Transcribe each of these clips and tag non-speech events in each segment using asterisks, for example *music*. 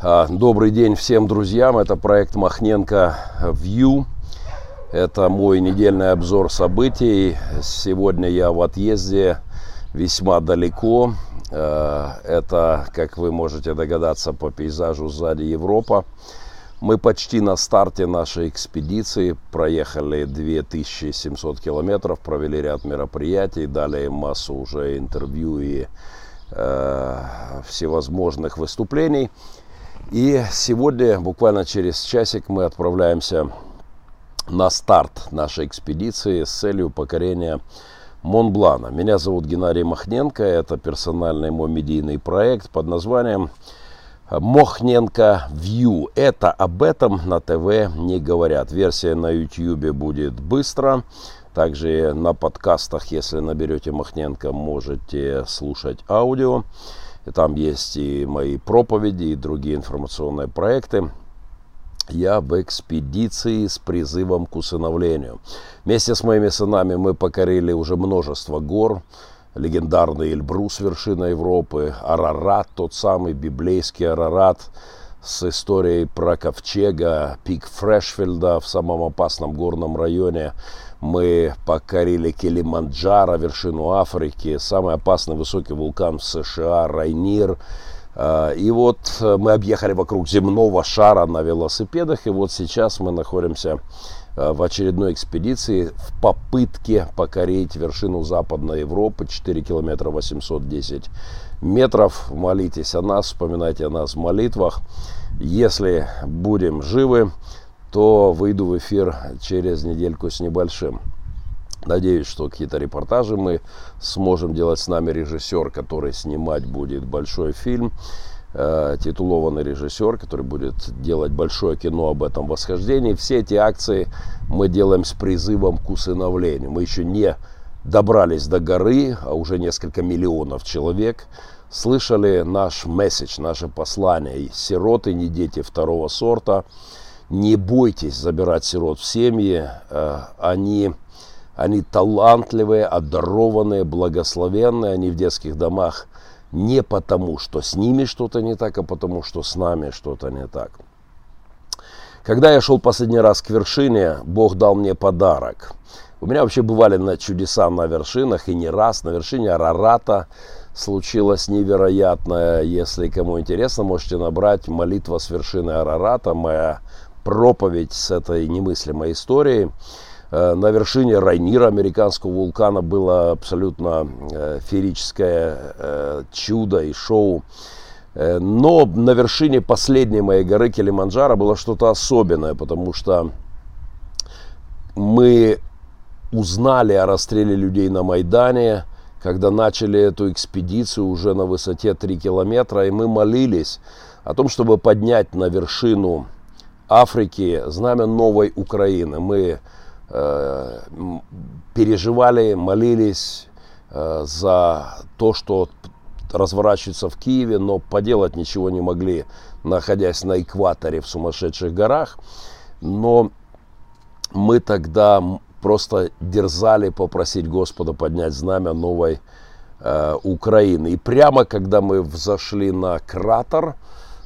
А, добрый день всем друзьям. Это проект Махненко View. Это мой недельный обзор событий. Сегодня я в отъезде весьма далеко. А, это, как вы можете догадаться по пейзажу сзади Европа. Мы почти на старте нашей экспедиции. Проехали 2700 километров, провели ряд мероприятий, дали массу уже интервью и э, всевозможных выступлений. И сегодня, буквально через часик, мы отправляемся на старт нашей экспедиции с целью покорения Монблана. Меня зовут Геннадий Махненко. Это персональный мой медийный проект под названием Мохненко View. Это об этом на ТВ не говорят. Версия на YouTube будет быстро. Также на подкастах, если наберете Махненко, можете слушать аудио. И там есть и мои проповеди, и другие информационные проекты. Я в экспедиции с призывом к усыновлению. Вместе с моими сынами мы покорили уже множество гор. Легендарный Эльбрус, вершина Европы, Арарат, тот самый библейский Арарат с историей про ковчега, пик Фрешфельда в самом опасном горном районе – мы покорили Килиманджаро, вершину Африки, самый опасный высокий вулкан в США, Райнир. А, и вот э, мы объехали вокруг земного шара на велосипедах, и вот сейчас мы находимся э, в очередной экспедиции в попытке покорить вершину Западной Европы, 4 километра 810 метров. Молитесь о нас, вспоминайте о нас в молитвах. Если будем живы, то выйду в эфир через недельку с небольшим. Надеюсь, что какие-то репортажи мы сможем делать с нами режиссер, который снимать будет большой фильм, э, титулованный режиссер, который будет делать большое кино об этом восхождении. Все эти акции мы делаем с призывом к усыновлению. Мы еще не добрались до горы, а уже несколько миллионов человек слышали наш месседж, наше послание. Сироты, не дети второго сорта – не бойтесь забирать сирот в семьи. Э, они, они талантливые, одарованные, благословенные. Они в детских домах не потому, что с ними что-то не так, а потому, что с нами что-то не так. Когда я шел последний раз к вершине, Бог дал мне подарок. У меня вообще бывали на чудеса на вершинах, и не раз на вершине Арарата случилось невероятное. Если кому интересно, можете набрать «Молитва с вершины Арарата», моя проповедь с этой немыслимой историей. Э, на вершине Райнира, американского вулкана, было абсолютно э, феерическое э, чудо и шоу. Но на вершине последней моей горы Килиманджаро было что-то особенное, потому что мы узнали о расстреле людей на Майдане, когда начали эту экспедицию уже на высоте 3 километра, и мы молились о том, чтобы поднять на вершину Африки знамя новой Украины. Мы э, переживали, молились э, за то, что разворачивается в Киеве, но поделать ничего не могли, находясь на экваторе в сумасшедших горах. Но мы тогда просто дерзали попросить Господа поднять знамя новой э, Украины. И прямо когда мы взошли на кратер,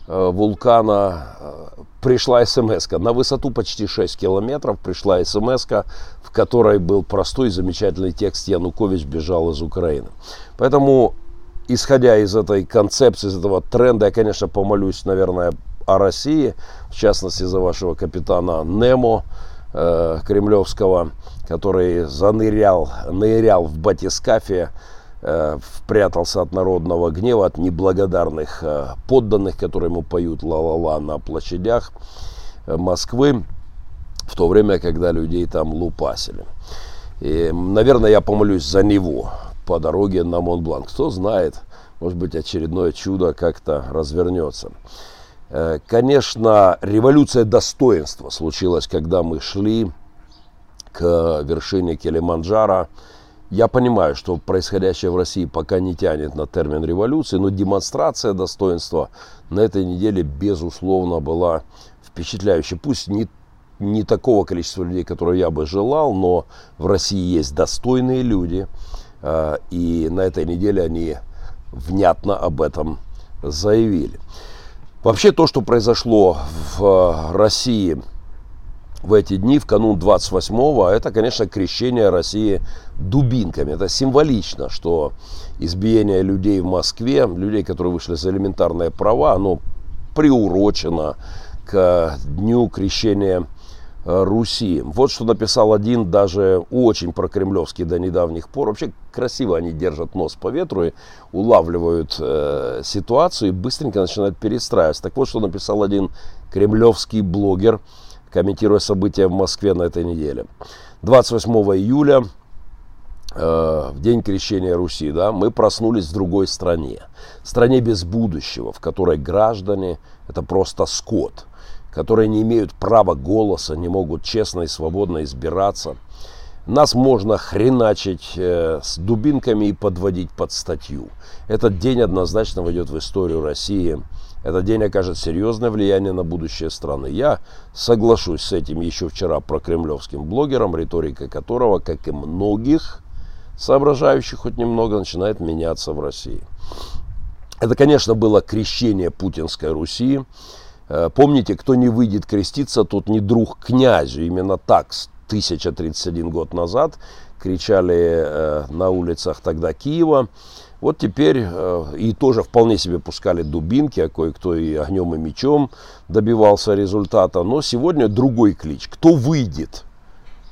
Э, вулкана э, пришла смс -ка. На высоту почти 6 километров пришла смс в которой был простой замечательный текст «Янукович бежал из Украины». Поэтому, исходя из этой концепции, из этого тренда, я, конечно, помолюсь, наверное, о России, в частности, за вашего капитана Немо э, кремлевского, который занырял, нырял в батискафе Э, прятался от народного гнева, от неблагодарных э, подданных, которые ему поют ла-ла-ла на площадях э, Москвы, в то время, когда людей там лупасили. И, наверное, я помолюсь за него по дороге на Монбланк. Кто знает, может быть, очередное чудо как-то развернется. Конечно, революция достоинства случилась, когда мы шли к вершине Килиманджаро. Я понимаю, что происходящее в России пока не тянет на термин революции, но демонстрация достоинства на этой неделе, безусловно, была впечатляющей. Пусть не, не такого количества людей, которое я бы желал, но в России есть достойные люди, а, и на этой неделе они внятно об этом заявили. Вообще то, что произошло в э, России в эти дни, в канун 28-го, это, конечно, крещение России дубинками. Это символично, что избиение людей в Москве, людей, которые вышли за элементарные права, оно приурочено к дню крещения Э, Руси. Вот что написал один даже очень прокремлевский до недавних пор. Вообще красиво они держат нос по ветру и улавливают э, ситуацию и быстренько начинают перестраиваться. Так вот, что написал один кремлевский блогер, комментируя события в Москве на этой неделе. 28 июля, э, в день крещения Руси, да, мы проснулись в другой стране. Стране без будущего, в которой граждане – это просто скот – которые не имеют права голоса, не могут честно и свободно избираться. Нас можно хреначить э, с дубинками и подводить под статью. Этот день однозначно войдет в историю России. Этот день окажет серьезное влияние на будущее страны. Я соглашусь с этим еще вчера про кремлевским блогером, риторика которого, как и многих соображающих хоть немного, начинает меняться в России. Это, конечно, было крещение путинской Руси. Э, помните, кто не выйдет креститься, тот не друг князю. Именно так 1031 год назад кричали э, на улицах тогда Киева. Вот теперь э, и тоже вполне себе пускали дубинки, а кое-кто и огнем и мечом добивался результата. Но сегодня другой клич. Кто выйдет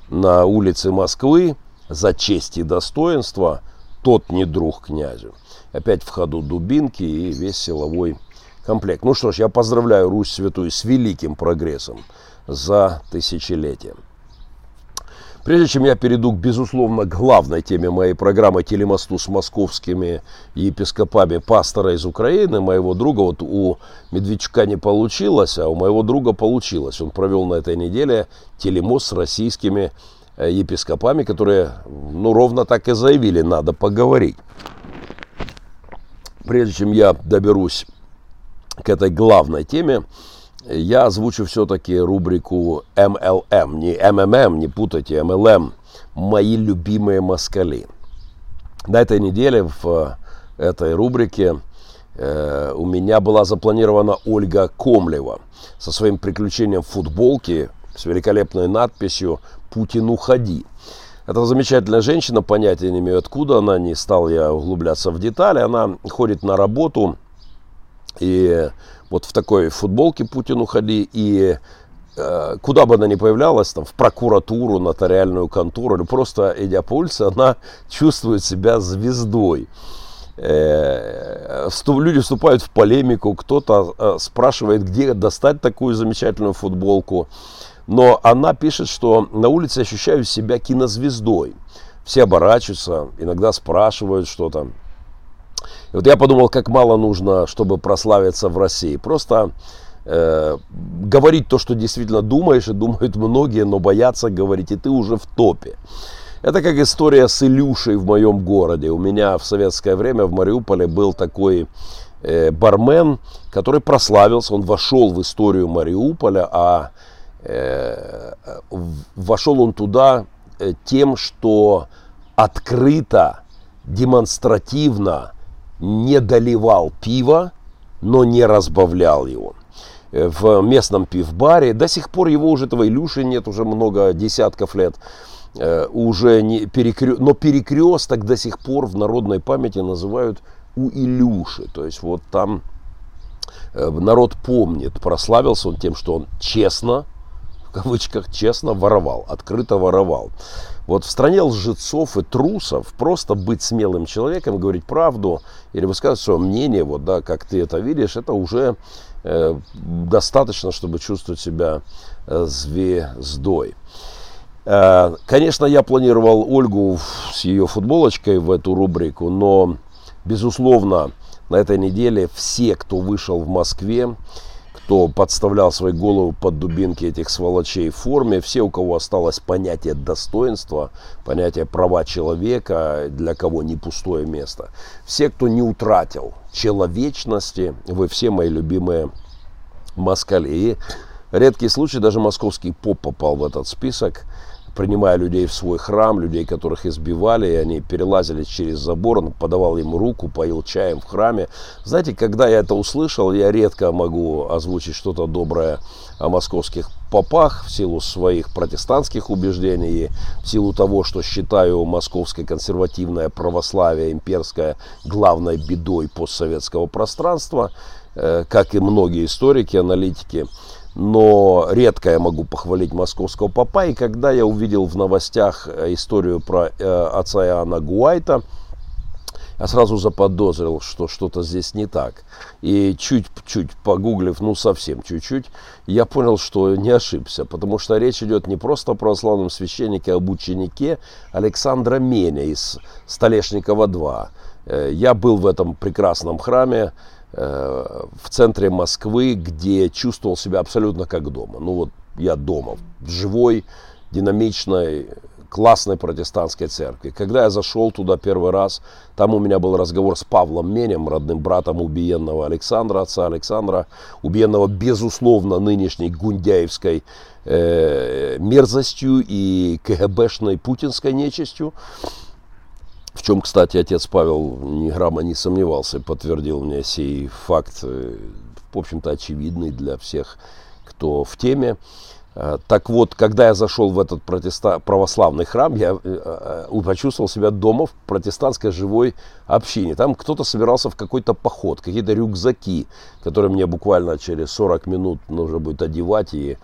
на улицы Москвы за честь и достоинство, тот не друг князю. Опять в ходу дубинки и весь силовой комплект. Ну что ж, я поздравляю Русь Святую с великим прогрессом за тысячелетие. Прежде чем я перейду к, безусловно, главной теме моей программы «Телемосту с московскими епископами пастора из Украины», моего друга, вот у Медведчука не получилось, а у моего друга получилось. Он провел на этой неделе телемост с российскими э, епископами, которые, ну, ровно так и заявили, надо поговорить. Прежде чем я доберусь к этой главной теме, я озвучу все-таки рубрику MLM, не MMM, не путайте, MLM, мои любимые москали. На этой неделе в этой рубрике э, у меня была запланирована Ольга Комлева со своим приключением в футболке с великолепной надписью «Путин, уходи». Это замечательная женщина, понятия не имею откуда она, не стал я углубляться в детали. Она ходит на работу и вот в такой футболке Путин уходи, и э, куда бы она ни появлялась, там, в прокуратуру, нотариальную контору, или просто идя по улице, она чувствует себя звездой. Э, люди вступают в полемику, кто-то э, спрашивает, где достать такую замечательную футболку. Но она пишет, что на улице ощущаю себя кинозвездой. Все оборачиваются, иногда спрашивают что-то. И вот я подумал, как мало нужно, чтобы прославиться в России. Просто э, говорить то, что действительно думаешь, и думают многие, но боятся говорить, и ты уже в топе. Это как история с Илюшей в моем городе. У меня в советское время в Мариуполе был такой э, бармен, который прославился, он вошел в историю Мариуполя, а э, вошел он туда э, тем, что открыто, демонстративно не доливал пиво, но не разбавлял его. Э, в местном пивбаре до сих пор его уже этого Илюши нет уже много десятков лет. Э, уже не перекрё... Но перекресток до сих пор в народной памяти называют у Илюши. То есть вот там э, народ помнит, прославился он тем, что он честно, в кавычках, честно воровал, открыто воровал. Вот в стране лжецов и трусов просто быть смелым человеком, говорить правду или высказывать свое мнение, вот, да, как ты это видишь, это уже э, достаточно, чтобы чувствовать себя э, звездой. Э, конечно, я планировал Ольгу с ее футболочкой в эту рубрику, но, безусловно, на этой неделе все, кто вышел в Москве, кто подставлял свои головы под дубинки этих сволочей в форме, все, у кого осталось понятие достоинства, понятие права человека, для кого не пустое место. Все, кто не утратил человечности, вы все мои любимые москали. И редкий случай, даже московский поп попал в этот список. Принимая людей в свой храм, людей, которых избивали, и они перелазили через забор, он подавал им руку, поил чаем в храме. Знаете, когда я это услышал, я редко могу озвучить что-то доброе о московских попах в силу своих протестантских убеждений, в силу того, что считаю московское консервативное православие имперское главной бедой постсоветского пространства, э, как и многие историки, аналитики но редко я могу похвалить московского папа. И когда я увидел в новостях э, историю про э, отца Иоанна Гуайта, я сразу заподозрил, что что-то здесь не так. И чуть-чуть погуглив, ну совсем чуть-чуть, я понял, что не ошибся. Потому что речь идет не просто о православном священнике, а об ученике Александра Меня из Столешникова 2. Э, я был в этом прекрасном храме в центре Москвы, где чувствовал себя абсолютно как дома. Ну вот я дома, в живой, динамичной, классной протестантской церкви. Когда я зашел туда первый раз, там у меня был разговор с Павлом Менем, родным братом убиенного Александра, отца Александра, убиенного, безусловно, нынешней гундяевской э, мерзостью и КГБшной путинской нечистью. В чем, кстати, отец Павел ни грамма не сомневался, подтвердил мне сей факт, э, в общем-то, очевидный для всех, кто в теме. Э, так вот, когда я зашел в этот протеста... православный храм, я э, почувствовал себя дома в протестантской живой общине. Там кто-то собирался в какой-то поход, какие-то рюкзаки, которые мне буквально через 40 минут нужно будет одевать и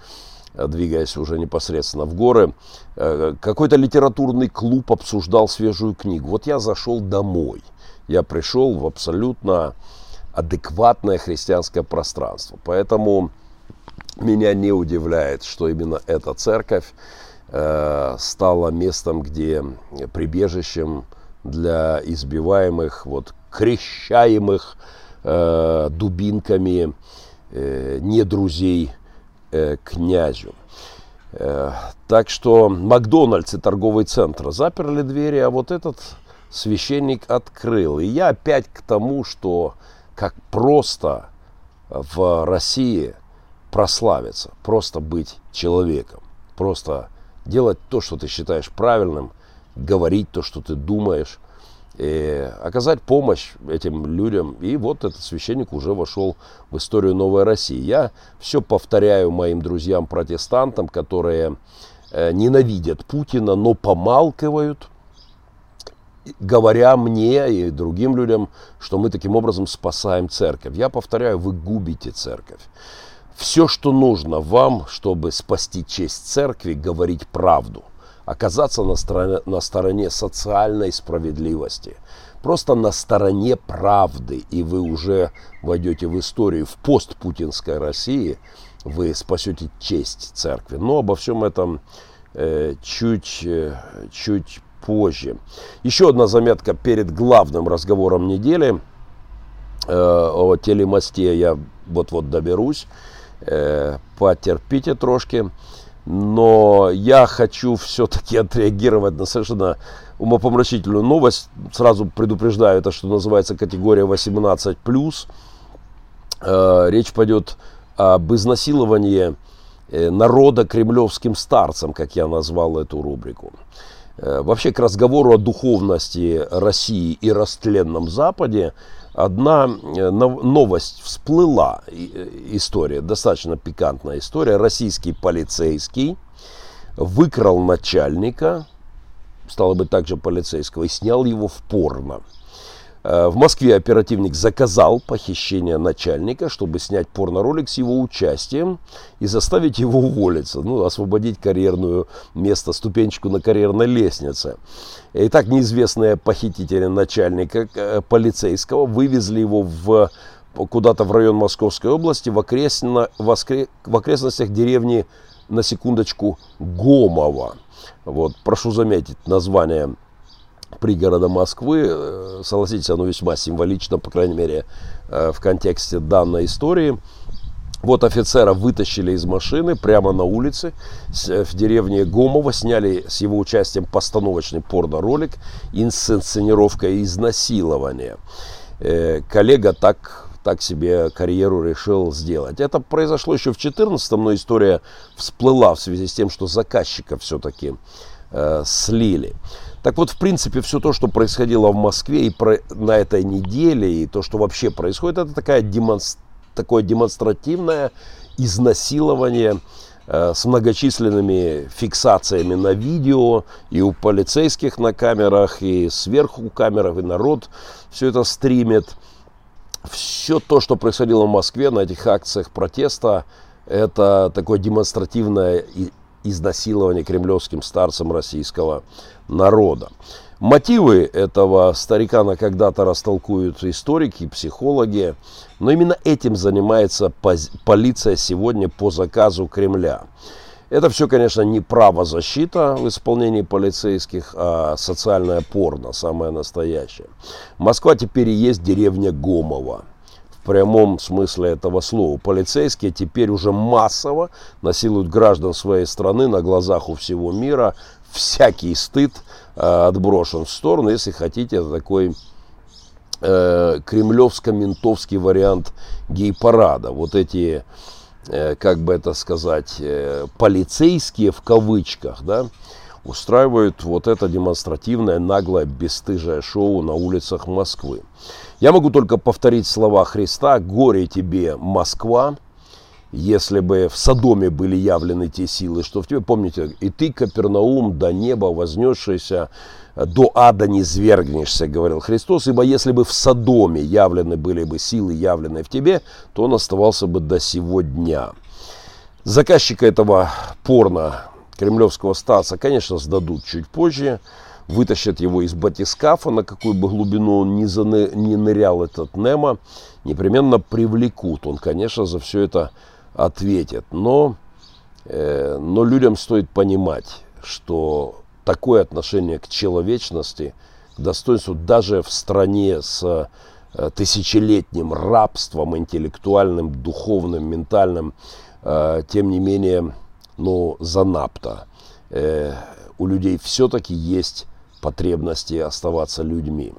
двигаясь уже непосредственно в горы, э, какой-то литературный клуб обсуждал свежую книгу. Вот я зашел домой. Я пришел в абсолютно адекватное христианское пространство. Поэтому меня не удивляет, что именно эта церковь э, стала местом, где прибежищем для избиваемых, вот, крещаемых э, дубинками не друзей э, князю. Э, так что Макдональдс и торговый центр заперли двери, а вот этот священник открыл. И я опять к тому, что как просто в России прославиться, просто быть человеком, просто делать то, что ты считаешь правильным, говорить то, что ты думаешь, и оказать помощь этим людям. И вот этот священник уже вошел в историю Новой России. Я все повторяю моим друзьям-протестантам, которые э, ненавидят Путина, но помалкивают, говоря мне и другим людям, что мы таким образом спасаем церковь. Я повторяю, вы губите церковь. Все, что нужно вам, чтобы спасти честь церкви, говорить правду – оказаться на стороне, на стороне социальной справедливости, просто на стороне правды, и вы уже войдете в историю в постпутинской России, вы спасете честь церкви. Но обо всем этом э, чуть, э, чуть позже. Еще одна заметка перед главным разговором недели э, о телемосте я вот-вот доберусь. Э, потерпите трошки. Но я хочу все-таки отреагировать на совершенно умопомрачительную новость. Сразу предупреждаю, это что называется категория 18+. Э, речь пойдет об изнасиловании э, народа кремлевским старцем, как я назвал эту рубрику. Э, вообще к разговору о духовности России и растленном Западе одна э, новость всплыла, э, история, достаточно пикантная история. Российский полицейский выкрал начальника, стало быть, также полицейского, и снял его в порно. Э, в Москве оперативник заказал похищение начальника, чтобы снять порноролик с его участием и заставить его уволиться, ну, освободить карьерную место, ступенечку на карьерной лестнице. Итак, неизвестные похитители начальника э, полицейского вывезли его в куда-то в район Московской области, в, окресно, в, оскре, в окрестностях деревни, на секундочку, Гомова. Вот, прошу заметить название пригорода Москвы. Э, согласитесь, оно весьма символично, по крайней мере, э, в контексте данной истории. Вот офицера вытащили из машины прямо на улице э, в деревне Гомово, сняли с его участием постановочный порно-ролик «Инсценировка изнасилования». Коллега так так себе карьеру решил сделать. Это произошло еще в 2014 но история всплыла в связи с тем, что заказчика все-таки э, слили. Так вот, в принципе, все то, что происходило в Москве и про, на этой неделе, и то, что вообще происходит, это такая демонстр, такое демонстративное изнасилование э, с многочисленными фиксациями на видео, и у полицейских на камерах, и сверху камерах, и народ все это стримит. Все то, что происходило в Москве на этих акциях протеста, это такое демонстративное изнасилование кремлевским старцем российского народа. Мотивы этого старикана когда-то растолкуют историки, психологи, но именно этим занимается полиция сегодня по заказу Кремля. Это все, конечно, не правозащита в исполнении полицейских, а социальная порно, самое настоящее. Москва теперь и есть деревня Гомова. Прямом смысле этого слова. Полицейские теперь уже массово насилуют граждан своей страны на глазах у всего мира. Всякий стыд э, отброшен в сторону. Если хотите, такой э, кремлевско-ментовский вариант гей-парада. Вот эти Э, как бы это сказать, э, полицейские в кавычках, да, устраивают вот это демонстративное, наглое, бесстыжее шоу на улицах Москвы. Я могу только повторить слова Христа «Горе тебе, Москва!» Если бы в Содоме были явлены те силы, что в тебе, помните, и ты, Капернаум, до неба вознесшийся, до ада не свергнешься, говорил Христос, ибо если бы в Содоме явлены были бы силы, явленные в тебе, то он оставался бы до сего дня. Заказчика этого порно кремлевского стаса, конечно, сдадут чуть позже, вытащат его из батискафа, на какую бы глубину он ни, заны, ни нырял этот Немо, непременно привлекут. Он, конечно, за все это ответит. Но, э, но людям стоит понимать, что такое отношение к человечности, к достоинству даже в стране с э, тысячелетним рабством интеллектуальным, духовным, ментальным, э, тем не менее, ну, занапто. Э, у людей все-таки есть потребности оставаться людьми.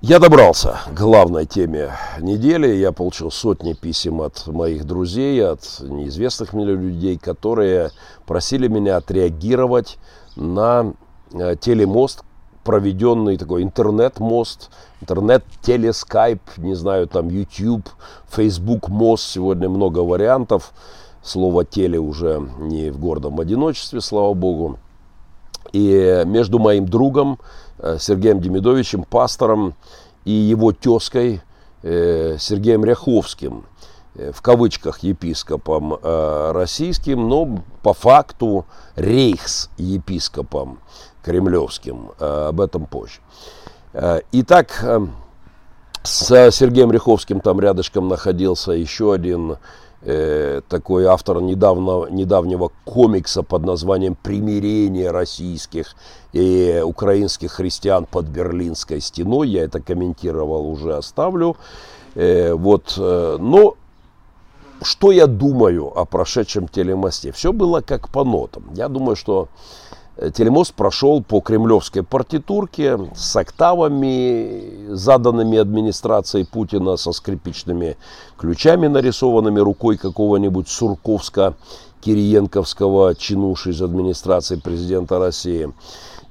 Я добрался к главной теме недели. Я получил сотни писем от моих друзей, от неизвестных мне людей, которые просили меня отреагировать на э, телемост, проведенный такой интернет-мост, интернет-телескайп, не знаю, там YouTube, Facebook мост, сегодня много вариантов. Слово теле уже не в гордом одиночестве, слава богу. И между моим другом Э, Сергеем Демидовичем, пастором, и его тезкой э, Сергеем Ряховским, э, в кавычках епископом российским, но по факту рейхс-епископом кремлевским. Об этом позже. Итак, с Сергеем Ряховским там рядышком находился еще один э, такой автор недавно, недавнего комикса под названием «Примирение российских и украинских христиан под Берлинской стеной». Я это комментировал, уже оставлю. Э, вот, э, но что я думаю о прошедшем телемосте? Все было как по нотам. Я думаю, что телемост прошел по кремлевской партитурке с октавами, заданными администрацией Путина, со скрипичными ключами, нарисованными рукой какого-нибудь Сурковска-Кириенковского чинуши из администрации президента России.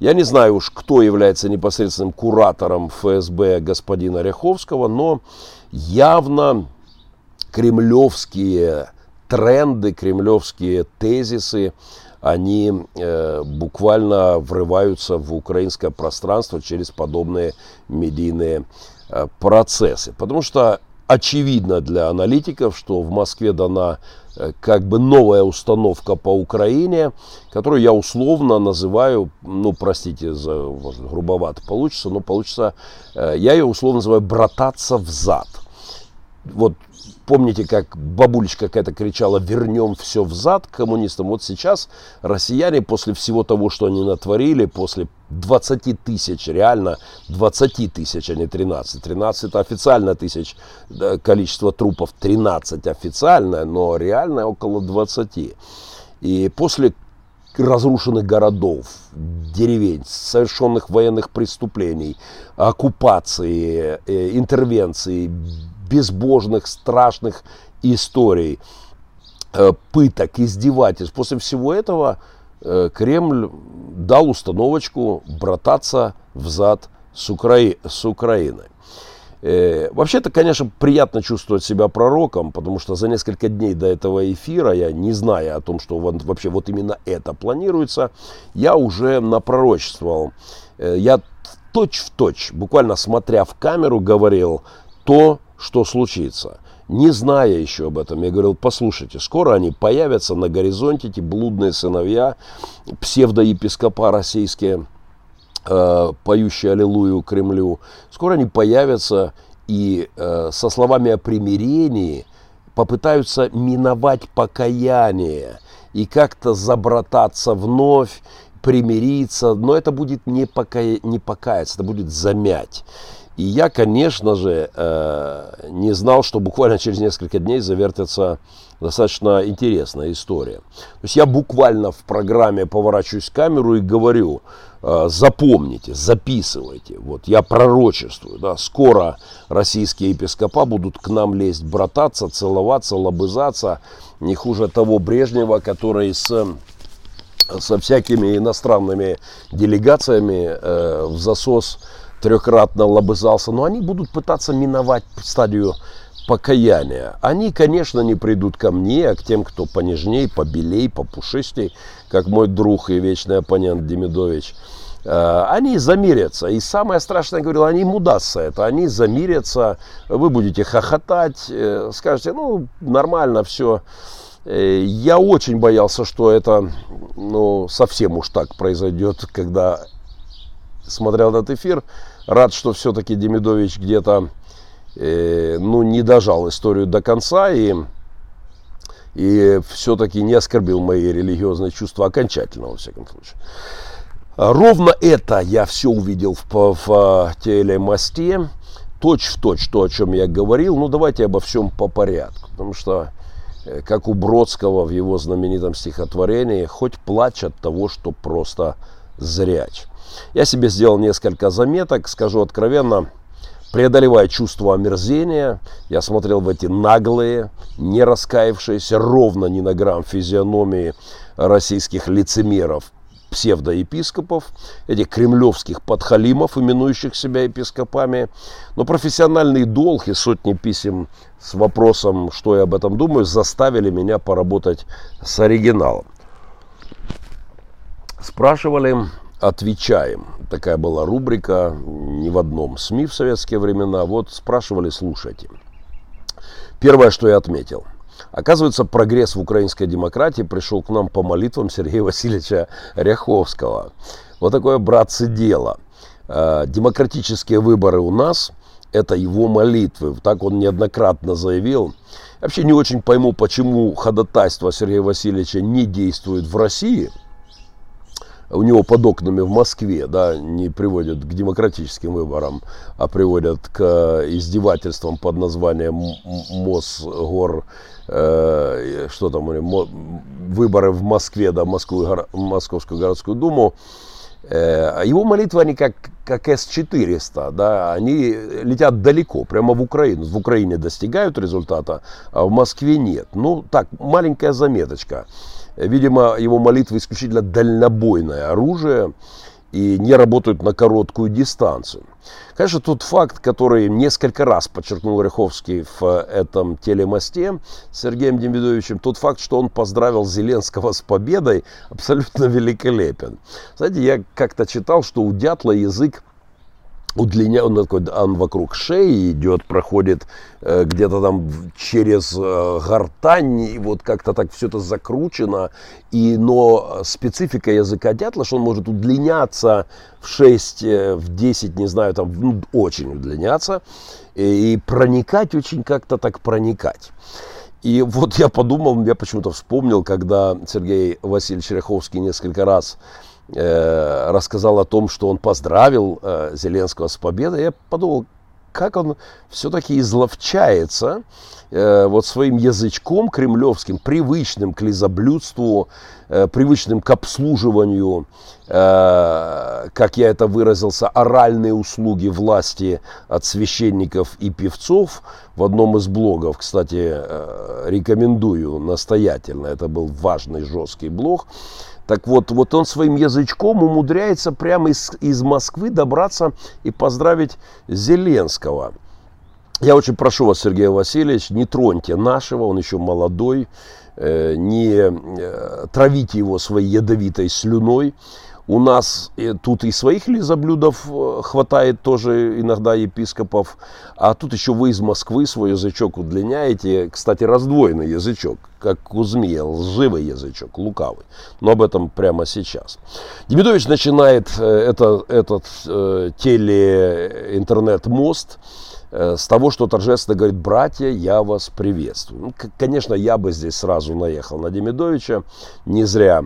Я не знаю уж, кто является непосредственным куратором ФСБ господина Ряховского, но явно кремлевские тренды, кремлевские тезисы, они э, буквально врываются в украинское пространство через подобные медийные э, процессы. Потому что очевидно для аналитиков, что в Москве дана э, как бы новая установка по Украине, которую я условно называю, ну, простите, за, может, грубовато получится, но получится, э, я ее условно называю «брататься в зад». Вот Помните, как бабулечка какая-то кричала «вернем все взад коммунистам». Вот сейчас россияне после всего того, что они натворили, после 20 тысяч, реально 20 тысяч, а не 13. 13 это официально тысяч, количество трупов 13 официальное, но реально около 20. И после разрушенных городов, деревень, совершенных военных преступлений, оккупации, э, интервенции, безбожных, страшных историй, э, пыток, издевательств. После всего этого э, Кремль дал установочку брататься взад с, Укра... с Украиной. Э, вообще-то, конечно, приятно чувствовать себя пророком, потому что за несколько дней до этого эфира, я не зная о том, что вообще вот именно это планируется, я уже напророчествовал. Я точь в точь, буквально смотря в камеру, говорил то, что случится. Не зная еще об этом, я говорил, послушайте, скоро они появятся на горизонте, эти блудные сыновья, псевдоепископа российские, э, поющие аллилуйю Кремлю, скоро они появятся и э, со словами о примирении попытаются миновать покаяние и как-то забрататься вновь, примириться, но это будет не, пока... не покаяться, это будет замять. И я, конечно же, э, не знал, что буквально через несколько дней завертится достаточно интересная история. То есть я буквально в программе поворачиваюсь камеру и говорю, э, запомните, записывайте, вот я пророчествую, да, скоро российские епископа будут к нам лезть, брататься, целоваться, лобызаться, не хуже того Брежнева, который с со всякими иностранными делегациями э, в засос трехкратно лобызался, но они будут пытаться миновать стадию покаяния. Они, конечно, не придут ко мне, а к тем, кто понежней, побелей, попушистей, как мой друг и вечный оппонент Демидович. Э, они замирятся. И самое страшное, я говорил, они им удастся это. Они замирятся, вы будете хохотать, э, скажете, ну, нормально все. Э, я очень боялся, что это ну, совсем уж так произойдет, когда смотрел этот эфир. Рад, что все-таки Демидович где-то э, ну, не дожал историю до конца и, и все-таки не оскорбил мои религиозные чувства окончательно, во всяком случае. Ровно это я все увидел в, в, в телемосте. Точь в точь то, о чем я говорил. Ну, давайте обо всем по порядку. Потому что, э, как у Бродского в его знаменитом стихотворении, хоть плачь от того, что просто зряч. Я себе сделал несколько заметок, скажу откровенно, преодолевая чувство омерзения, я смотрел в эти наглые, не раскаявшиеся ровно ни на грамм физиономии российских лицемеров, псевдоепископов, этих кремлевских подхалимов, именующих себя епископами. Но профессиональный долг и сотни писем с вопросом, что я об этом думаю, заставили меня поработать с оригиналом. Спрашивали, отвечаем. Такая была рубрика не в одном СМИ в советские времена. Вот спрашивали, слушайте. Первое, что я отметил. Оказывается, прогресс в украинской демократии пришел к нам по молитвам Сергея Васильевича Ряховского. Вот такое, братцы, дело. Э, демократические выборы у нас – это его молитвы. Так он неоднократно заявил. Вообще не очень пойму, почему ходатайство Сергея Васильевича не действует в России – у него под окнами в Москве, да, не приводят к демократическим выборам, а приводят к издевательствам под названием Мосгор, э, что там, выборы в Москве, да, Москву, Московскую городскую думу. Э, его молитвы, они как, как С-400, да, они летят далеко, прямо в Украину. В Украине достигают результата, а в Москве нет. Ну, так, маленькая заметочка. Видимо, его молитвы исключительно дальнобойное оружие и не работают на короткую дистанцию. Конечно, тот факт, который несколько раз подчеркнул Ряховский в этом телемосте с Сергеем Демидовичем, тот факт, что он поздравил Зеленского с победой, *laughs* абсолютно великолепен. Знаете, я как-то читал, что у дятла язык удлиня, он, такой, он вокруг шеи идет, проходит э, где-то там через э, гортань, и вот как-то так все это закручено. И, но специфика языка дятла, что он может удлиняться в 6, э, в 10, не знаю, там ну, очень удлиняться, и, и проникать очень как-то так проникать. И вот я подумал, я почему-то вспомнил, когда Сергей Васильевич Ряховский несколько раз э, рассказал о том, что он поздравил э, Зеленского с победой, я подумал, как он все-таки изловчается э, вот своим язычком кремлевским, привычным к лизоблюдству, э, привычным к обслуживанию, э, как я это выразился, оральные услуги власти от священников и певцов в одном из блогов, кстати, э, рекомендую настоятельно, это был важный жесткий блог, так вот, вот он своим язычком умудряется прямо из, из Москвы добраться и поздравить Зеленского. Я очень прошу вас, Сергей Васильевич, не троньте нашего, он еще молодой, э, не э, травите его своей ядовитой слюной. У нас э, тут и своих лизоблюдов э, хватает тоже иногда епископов, а тут еще вы из Москвы свой язычок удлиняете. Кстати, раздвоенный язычок, как у змея, лживый язычок, лукавый. Но об этом прямо сейчас. Демидович начинает э, это, этот э, теле-интернет-мост с того, что торжественно говорит, братья, я вас приветствую. Ну, конечно, я бы здесь сразу наехал на Демидовича. Не зря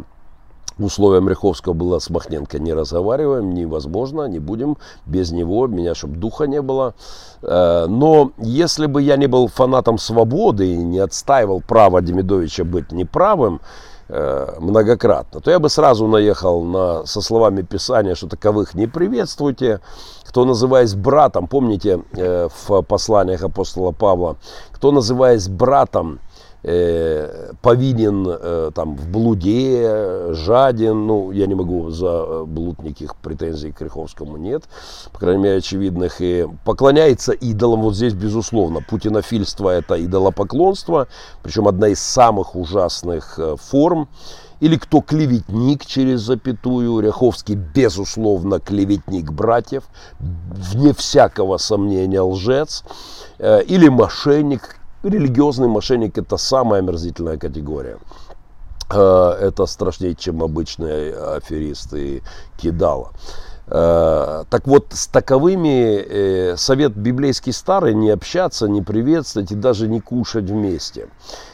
условиям Ряховского было с Махненко не разговариваем, невозможно, не будем без него, меня чтобы духа не было. Э, но если бы я не был фанатом свободы и не отстаивал право Демидовича быть неправым, э, многократно, то я бы сразу наехал на, со словами Писания, что таковых не приветствуйте. Кто, называясь братом, помните э, в посланиях апостола Павла, кто, называясь братом, э, повинен э, там в блуде, жаден, ну, я не могу за э, блуд никаких претензий к Риховскому нет, по крайней мере, очевидных, и поклоняется идолам, вот здесь, безусловно, путинофильство это идолопоклонство, причем одна из самых ужасных э, форм, или кто клеветник через запятую, Ряховский, безусловно, клеветник братьев, вне всякого сомнения лжец, э, или мошенник, Религиозный мошенник это самая омерзительная категория. Э, это страшнее, чем обычные аферисты и кидала. Э, так вот, с таковыми э, совет библейский старый не общаться, не приветствовать и даже не кушать вместе.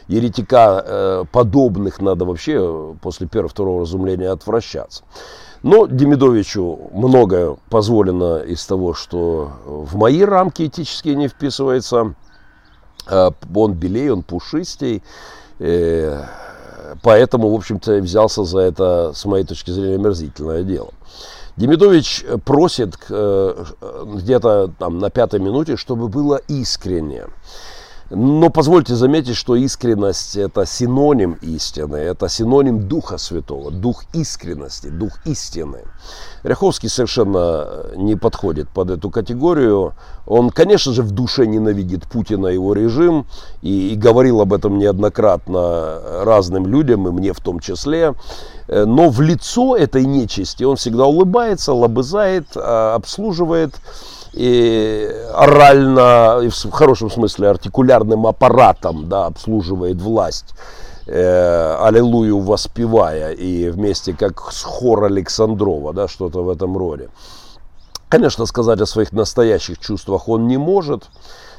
Еретика подобных надо вообще после первого-второго разумления отвращаться. Но Демидовичу многое позволено из того, что в мои рамки этические не вписывается – он белее, он пушистей. Э, поэтому, в общем-то, взялся за это, с моей точки зрения, мерзительное дело. Демидович просит э, где-то там на пятой минуте, чтобы было искренне. Но позвольте заметить, что искренность это синоним истины, это синоним Духа Святого, дух искренности, дух истины. Ряховский совершенно не подходит под эту категорию. Он, конечно же, в душе ненавидит Путина и его режим и, и говорил об этом неоднократно разным людям, и мне в том числе. Но в лицо этой нечисти он всегда улыбается, лобызает, а, обслуживает и орально, и в хорошем смысле артикулярным аппаратом да, обслуживает власть, э, аллилуйю воспевая, и вместе как с хор Александрова, да, что-то в этом роде. Конечно, сказать о своих настоящих чувствах он не может.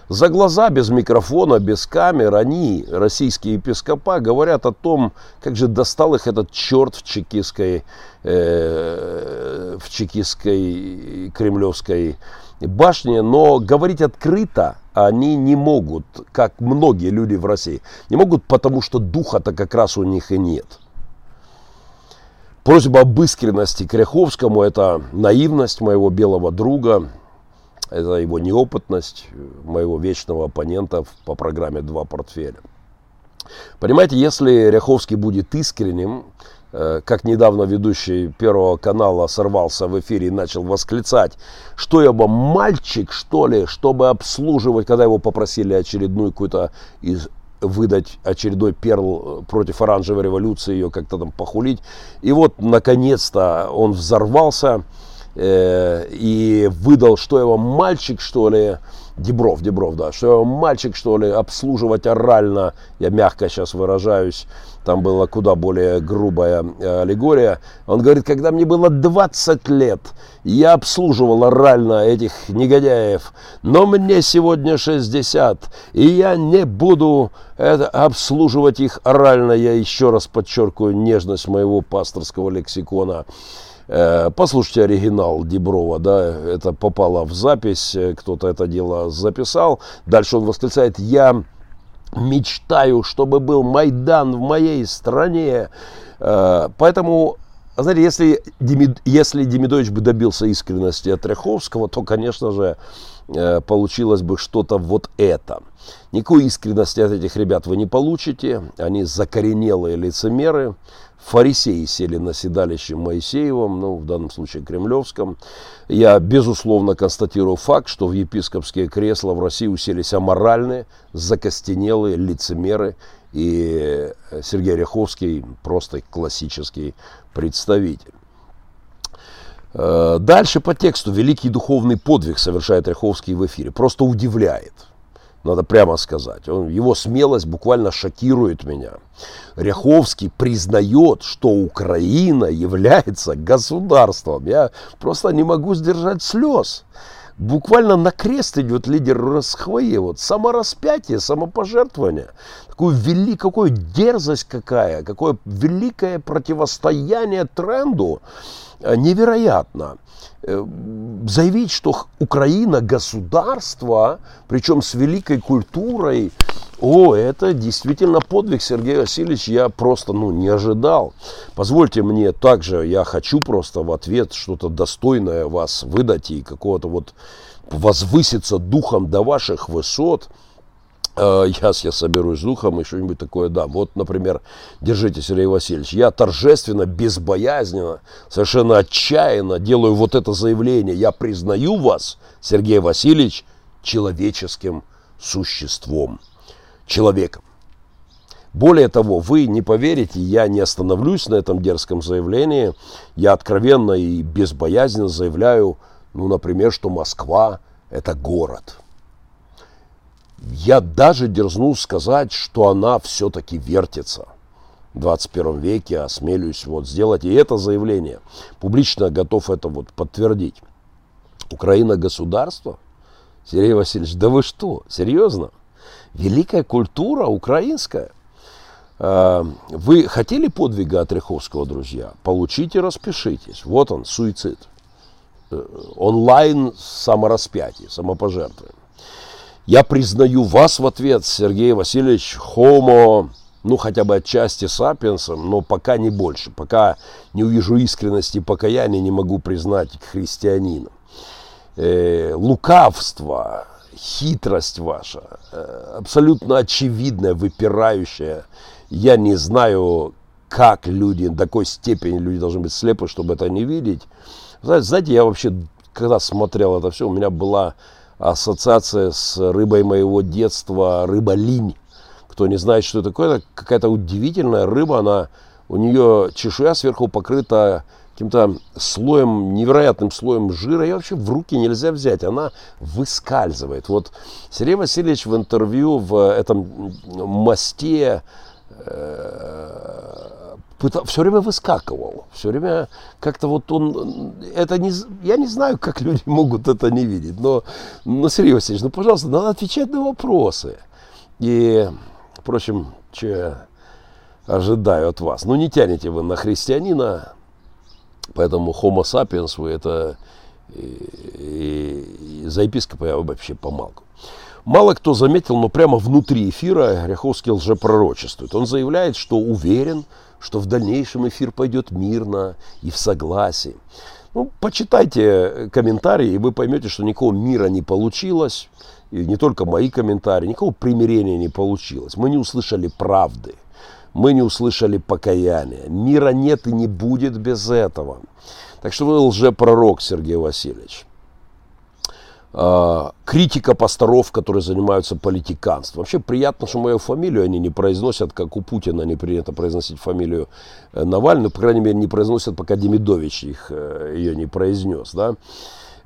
За глаза, без микрофона, без камер, они, российские епископа, говорят о том, как же достал их этот черт в чекистской, э, в чекистской кремлевской башне, но говорить открыто они не могут, как многие люди в России. Не могут, потому что духа-то как раз у них и нет. Просьба об искренности к Ряховскому – это наивность моего белого друга, это его неопытность, моего вечного оппонента по программе «Два портфеля». Понимаете, если Ряховский будет искренним, как недавно ведущий Первого канала сорвался в эфире и начал восклицать, что я бы мальчик, что ли, чтобы обслуживать, когда его попросили очередную какую-то из выдать очередной перл против оранжевой революции, ее как-то там похулить. И вот, наконец-то, он взорвался э, и выдал, что его мальчик, что ли, Дебров, Дебров, да, что его мальчик, что ли, обслуживать орально, я мягко сейчас выражаюсь, там была куда более грубая э, аллегория. Он говорит, когда мне было 20 лет, я обслуживал орально этих негодяев, но мне сегодня 60, и я не буду это, обслуживать их орально. Я еще раз подчеркиваю нежность моего пасторского лексикона. Э, послушайте оригинал Деброва, да, это попало в запись, э, кто-то это дело записал. Дальше он восклицает, я мечтаю, чтобы был Майдан в моей стране. Э, поэтому знаете, если, Демид, если Демидович бы добился искренности от Ряховского, то, конечно же, получилось бы что-то вот это. Никакой искренности от этих ребят вы не получите. Они закоренелые лицемеры. Фарисеи сели на седалище Моисеевом, ну, в данном случае Кремлевском. Я, безусловно, констатирую факт, что в епископские кресла в России уселись аморальные, закостенелые лицемеры. И Сергей Ряховский просто классический представитель. Э, дальше по тексту великий духовный подвиг совершает Ряховский в эфире. Просто удивляет надо прямо сказать. Он, его смелость буквально шокирует меня. Ряховский признает, что Украина является государством. Я просто не могу сдержать слез. Буквально на крест идет лидер Расхвое. Вот самораспятие, самопожертвование. Такую вели, какую дерзость какая, какое великое противостояние тренду. Э, невероятно. Э, заявить, что Украина государство, причем с великой культурой, о, это действительно подвиг, Сергей Васильевич, я просто ну, не ожидал. Позвольте мне также, я хочу просто в ответ что-то достойное вас выдать и какого-то вот возвыситься духом до ваших высот – Сейчас я соберусь с духом и что-нибудь такое дам. Вот, например, держите, Сергей Васильевич, я торжественно, безбоязненно, совершенно отчаянно делаю вот это заявление. Я признаю вас, Сергей Васильевич, человеческим существом, человеком. Более того, вы не поверите, я не остановлюсь на этом дерзком заявлении. Я откровенно и безбоязненно заявляю, ну, например, что Москва – это город – я даже дерзну сказать, что она все-таки вертится. В 21 веке осмелюсь вот сделать и это заявление. Публично готов это вот подтвердить. Украина государство? Сергей Васильевич, да вы что, серьезно? Великая культура украинская. А, вы хотели подвига от Ряховского, друзья? Получите, распишитесь. Вот он, суицид. Э, онлайн самораспятие, самопожертвование. Я признаю вас в ответ, Сергей Васильевич, хомо, ну хотя бы отчасти сапиенсом, но пока не больше. Пока не увижу искренности и покаяния, не могу признать христианином. Э, лукавство, хитрость ваша, э, абсолютно очевидная, выпирающая. Я не знаю, как люди, до такой степени люди должны быть слепы, чтобы это не видеть. Знаете, я вообще, когда смотрел это все, у меня была ассоциация с рыбой моего детства, рыба линь. Кто не знает, что это такое, это какая-то удивительная рыба, она, у нее чешуя сверху покрыта каким-то слоем, невероятным слоем жира, ее вообще в руки нельзя взять, она выскальзывает. Вот Сергей Васильевич в интервью в этом мосте э, все время выскакивал, все время как-то вот он, это не, я не знаю, как люди *laughs* могут это не видеть, но, но Сергей Васильевич, ну, пожалуйста, надо отвечать на вопросы. И, впрочем, я ожидаю от вас? Ну, не тянете вы на христианина, поэтому homo sapiens вы это и, и за епископа я вообще помалку. Мало кто заметил, но прямо внутри эфира Ряховский лжепророчествует. Он заявляет, что уверен, что в дальнейшем эфир пойдет мирно и в согласии. Ну, почитайте комментарии, и вы поймете, что никакого мира не получилось. И не только мои комментарии, никакого примирения не получилось. Мы не услышали правды. Мы не услышали покаяния. Мира нет и не будет без этого. Так что вы лжепророк, Сергей Васильевич. А, критика пасторов, которые занимаются политиканством. Вообще приятно, что мою фамилию они не произносят, как у Путина не принято произносить фамилию э, Навального, по крайней мере, не произносят, пока Демидович их, э, ее не произнес. Да?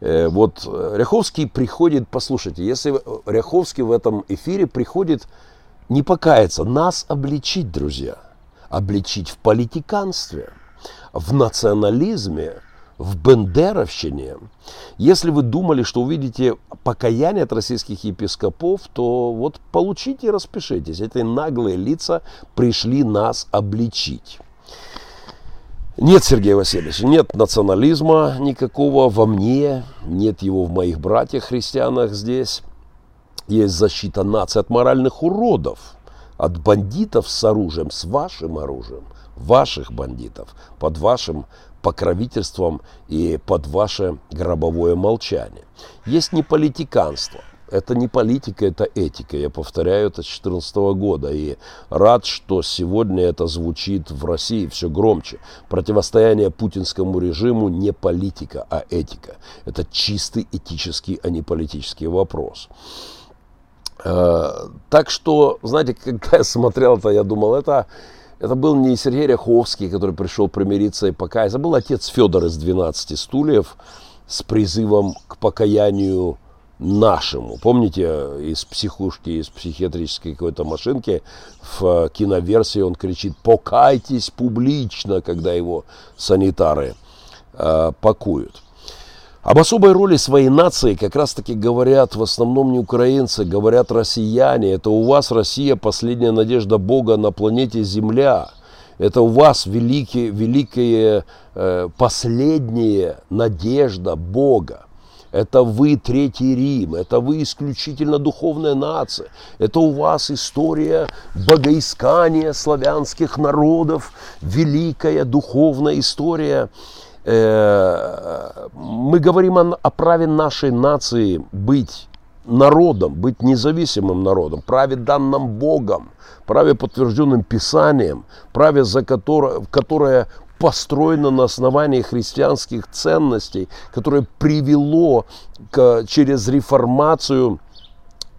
Э, вот Ряховский приходит, послушайте, если Ряховский в этом эфире приходит не покаяться, нас обличить, друзья, обличить в политиканстве, в национализме, в бендеровщине. Если вы думали, что увидите покаяние от российских епископов, то вот получите и распишитесь. Эти наглые лица пришли нас обличить. Нет, Сергей Васильевич, нет национализма никакого во мне, нет его в моих братьях-христианах здесь. Есть защита нации от моральных уродов, от бандитов с оружием, с вашим оружием, ваших бандитов, под вашим покровительством и под ваше гробовое молчание. Есть не политиканство, это не политика, это этика. Я повторяю это с 2014 года. И рад, что сегодня это звучит в России все громче. Противостояние путинскому режиму не политика, а этика. Это чистый этический, а не политический вопрос. Э, так что, знаете, *laughs* когда я смотрел это, я думал, это, это был не Сергей Ряховский, который пришел примириться и покаяться, это был отец Федор из 12 стульев с призывом к покаянию нашему. Помните, из психушки, из психиатрической какой-то машинки в киноверсии он кричит «покайтесь публично», когда его санитары э, пакуют. Об особой роли своей нации как раз-таки говорят в основном не украинцы, говорят россияне. Это у вас Россия последняя надежда Бога на планете Земля. Это у вас великие, великая э, последняя надежда Бога. Это вы Третий Рим, это вы исключительно духовная нация. Это у вас история богоискания славянских народов, великая духовная история. Э, мы говорим о, о праве нашей нации быть народом, быть независимым народом, праве данным Богом, праве подтвержденным Писанием, праве, за которое, которое построено на основании христианских ценностей, которое привело к, через реформацию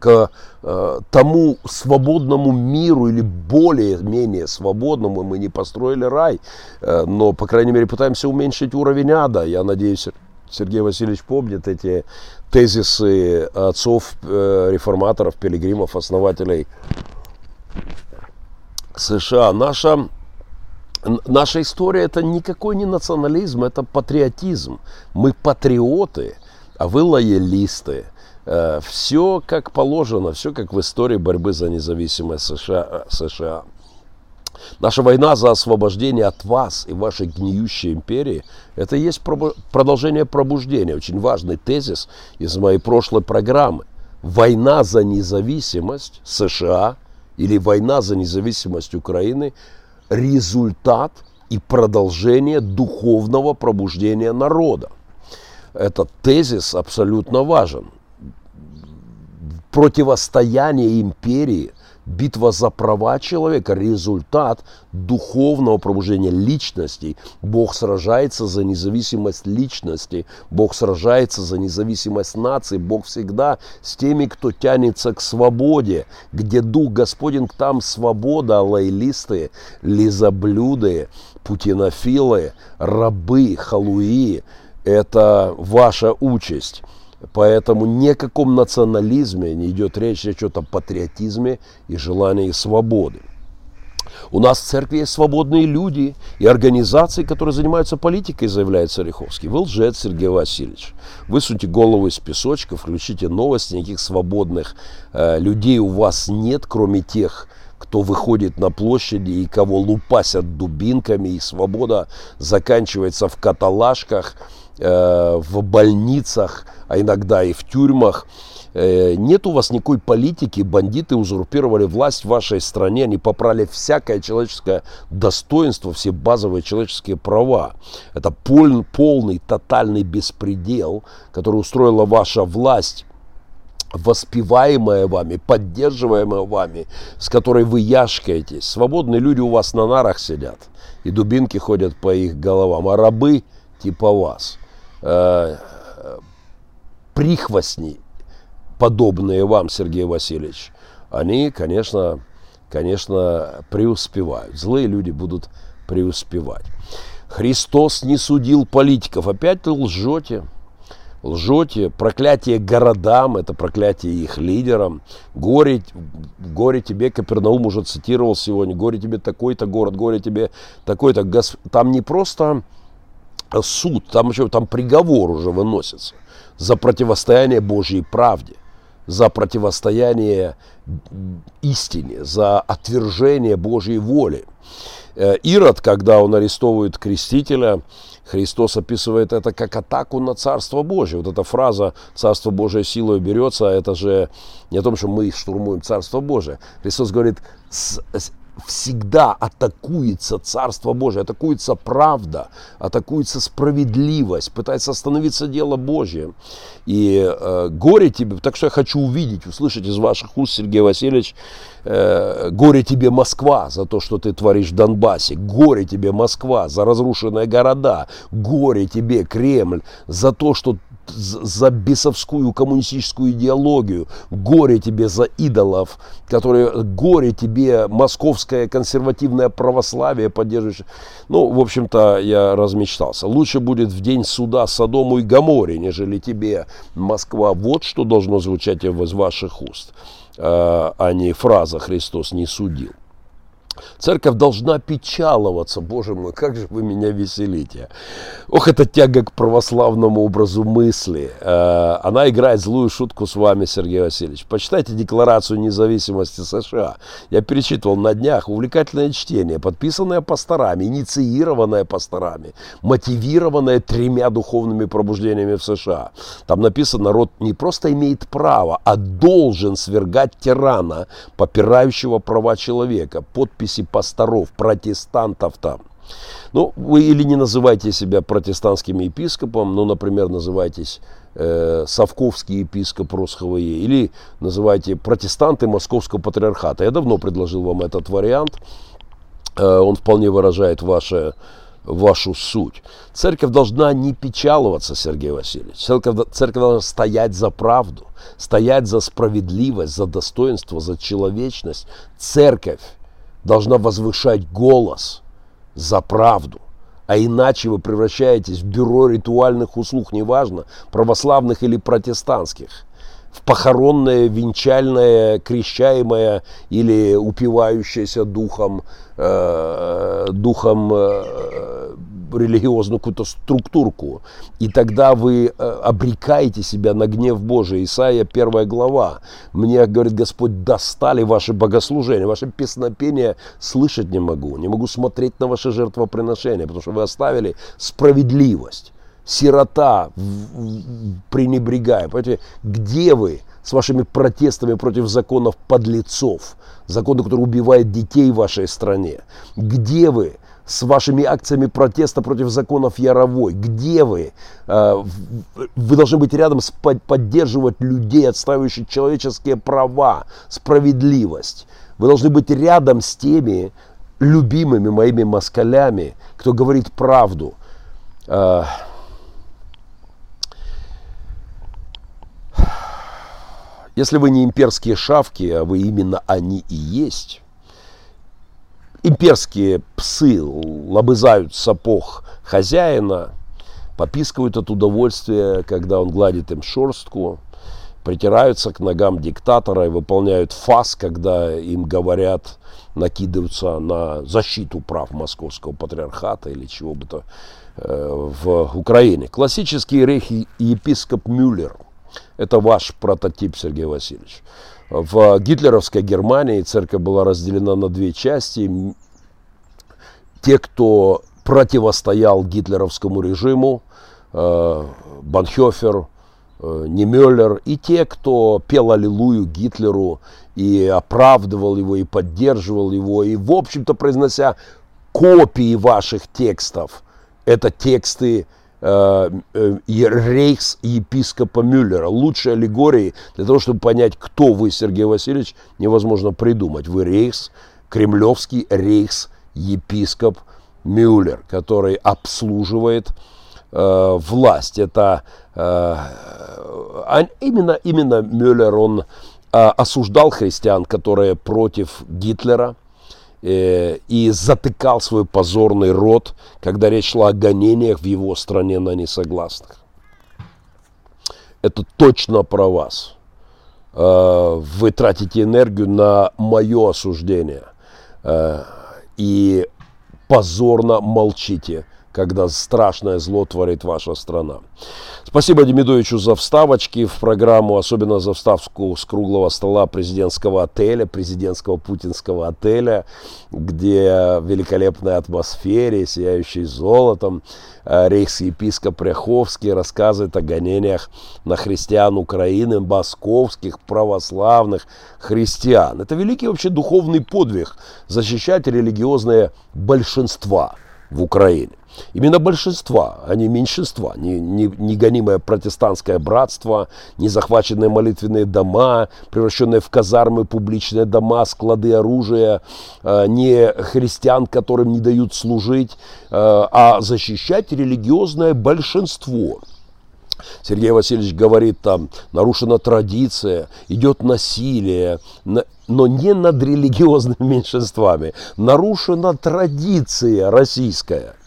к э, тому свободному миру или более-менее свободному. Мы не построили рай, э, но, по крайней мере, пытаемся уменьшить уровень ада. Я надеюсь, Сергей Васильевич помнит эти тезисы отцов э, реформаторов, пилигримов, основателей США. Наша Наша история это никакой не национализм, это патриотизм. Мы патриоты, а вы лоялисты. Э, все как положено, все как в истории борьбы за независимость США. США. Наша война за освобождение от вас и вашей гниющей империи, это и есть продолжение пробуждения. Очень важный тезис из моей прошлой программы. Война за независимость США или война за независимость Украины результат и продолжение духовного пробуждения народа. Этот тезис абсолютно важен. Противостояние империи – Битва за права человека – результат духовного пробуждения личностей. Бог сражается за независимость личности. Бог сражается за независимость нации. Бог всегда с теми, кто тянется к свободе. Где Дух Господень, там свобода, лоялисты, лизоблюды, путинофилы, рабы, халуи – это ваша участь. Поэтому ни о каком национализме не идет речь, речь идет о патриотизме и желании свободы. У нас в церкви есть свободные люди и организации, которые занимаются политикой, заявляет Цариховский. Вы лжец, Сергей Васильевич. Высуньте голову из песочка, включите новости, никаких свободных э, людей у вас нет, кроме тех, кто выходит на площади и кого лупасят дубинками, и свобода заканчивается в каталажках, в больницах, а иногда и в тюрьмах. Э, нет у вас никакой политики, бандиты узурпировали власть в вашей стране, они попрали всякое человеческое достоинство, все базовые человеческие права. Это пол, полный, тотальный беспредел, который устроила ваша власть воспеваемая вами, поддерживаемая вами, с которой вы яшкаетесь. Свободные люди у вас на нарах сидят, и дубинки ходят по их головам, а рабы типа вас, э, прихвостни, подобные вам, Сергей Васильевич, они, конечно, конечно, преуспевают. Злые люди будут преуспевать. Христос не судил политиков. Опять лжете лжете, проклятие городам, это проклятие их лидерам, горе, горе тебе, Капернаум уже цитировал сегодня, горе тебе такой-то город, горе тебе такой-то, там не просто суд, там еще там приговор уже выносится за противостояние Божьей правде. за противостояние истине, за отвержение Божьей воли. Э, Ирод, когда он арестовывает крестителя, Христос описывает это как атаку на Царство Божие. Вот эта фраза «Царство Божие силой берется», это же не о том, что мы штурмуем Царство Божие. Христос говорит, всегда атакуется Царство Божие, атакуется правда, атакуется справедливость, пытается остановиться дело Божье. И э, горе тебе, так что я хочу увидеть, услышать из ваших уст, Сергей Васильевич, э, горе тебе Москва за то, что ты творишь в Донбассе, горе тебе Москва за разрушенные города, горе тебе Кремль за то, что за бесовскую коммунистическую идеологию, горе тебе за идолов, которые, горе тебе московское консервативное православие поддерживающее. Ну, в общем-то, я размечтался. Лучше будет в день суда Содому и Гаморе, нежели тебе Москва. Вот что должно звучать из ваших уст, а, а не фраза «Христос не судил». Церковь должна печаловаться, боже мой, как же вы меня веселите. Ох, это тяга к православному образу мысли. Э, она играет злую шутку с вами, Сергей Васильевич. Почитайте Декларацию независимости США. Я перечитывал на днях увлекательное чтение, подписанное пасторами, инициированное пасторами, мотивированное тремя духовными пробуждениями в США. Там написано, народ не просто имеет право, а должен свергать тирана, попирающего права человека. Подпись подписи пасторов, протестантов там. Ну, вы или не называйте себя протестантским епископом, ну, например, называйтесь э, Совковский епископ РосХВЕ, или называйте протестанты Московского патриархата. Я давно предложил вам этот вариант. Э, он вполне выражает ваше вашу суть. Церковь должна не печаловаться, Сергей Васильевич. Церковь, церковь должна стоять за правду, стоять за справедливость, за достоинство, за человечность. Церковь должна возвышать голос за правду. А иначе вы превращаетесь в бюро ритуальных услуг, неважно, православных или протестантских, в похоронное, венчальное, крещаемое или упивающееся духом, э, духом э, религиозную какую-то структурку. И тогда вы э, обрекаете себя на гнев Божий. Исаия первая глава. Мне, говорит Господь, достали ваши богослужения, ваше песнопение слышать не могу. Не могу смотреть на ваше жертвоприношение, потому что вы оставили справедливость. Сирота пренебрегая. Понимаете, где вы с вашими протестами против законов подлецов? Законы, которые убивают детей в вашей стране. Где вы с вашими акциями протеста против законов Яровой? Где вы? А, вы должны быть рядом, с, поддерживать людей, отстаивающих человеческие права, справедливость. Вы должны быть рядом с теми любимыми моими москалями, кто говорит правду. А, если вы не имперские шавки, а вы именно они и есть, имперские псы лобызают сапог хозяина, попискивают от удовольствия, когда он гладит им шерстку, притираются к ногам диктатора и выполняют фас, когда им говорят, накидываются на защиту прав московского патриархата или чего бы то э, в Украине. Классический рейх-епископ Мюллер – это ваш прототип, Сергей Васильевич. В гитлеровской Германии церковь была разделена на две части. Те, кто противостоял гитлеровскому режиму, э, Банхёфер, э, Немеллер, и те, кто пел аллилуйю Гитлеру и оправдывал его, и поддерживал его, и, в общем-то, произнося копии ваших текстов. Это тексты рейхс епископа Мюллера. Лучшей аллегории для того, чтобы понять, кто вы, Сергей Васильевич, невозможно придумать. Вы рейхс, кремлевский рейхс епископ Мюллер, который обслуживает э, власть. Это э, именно, именно Мюллер, он э, осуждал христиан, которые против Гитлера – Э, и затыкал свой позорный рот, когда речь шла о гонениях в его стране на несогласных. Это точно про вас. Э, вы тратите энергию на мое осуждение э, и позорно молчите когда страшное зло творит ваша страна. Спасибо Демидовичу за вставочки в программу, особенно за вставку с круглого стола президентского отеля, президентского путинского отеля, где в великолепной атмосфере, сияющей золотом, э, рейхс-епископ Ряховский рассказывает о гонениях на христиан Украины, московских православных христиан. Это великий вообще духовный подвиг защищать религиозные большинства в Украине. Именно большинства, а не меньшинства, не, не, не гонимое протестантское братство, не захваченные молитвенные дома, превращенные в казармы публичные дома, склады оружия, э, не христиан, которым не дают служить, э, а защищать религиозное большинство. Сергей Васильевич говорит, там нарушена традиция, идет насилие, но не над религиозными *laughs* меньшинствами. Нарушена традиция российская –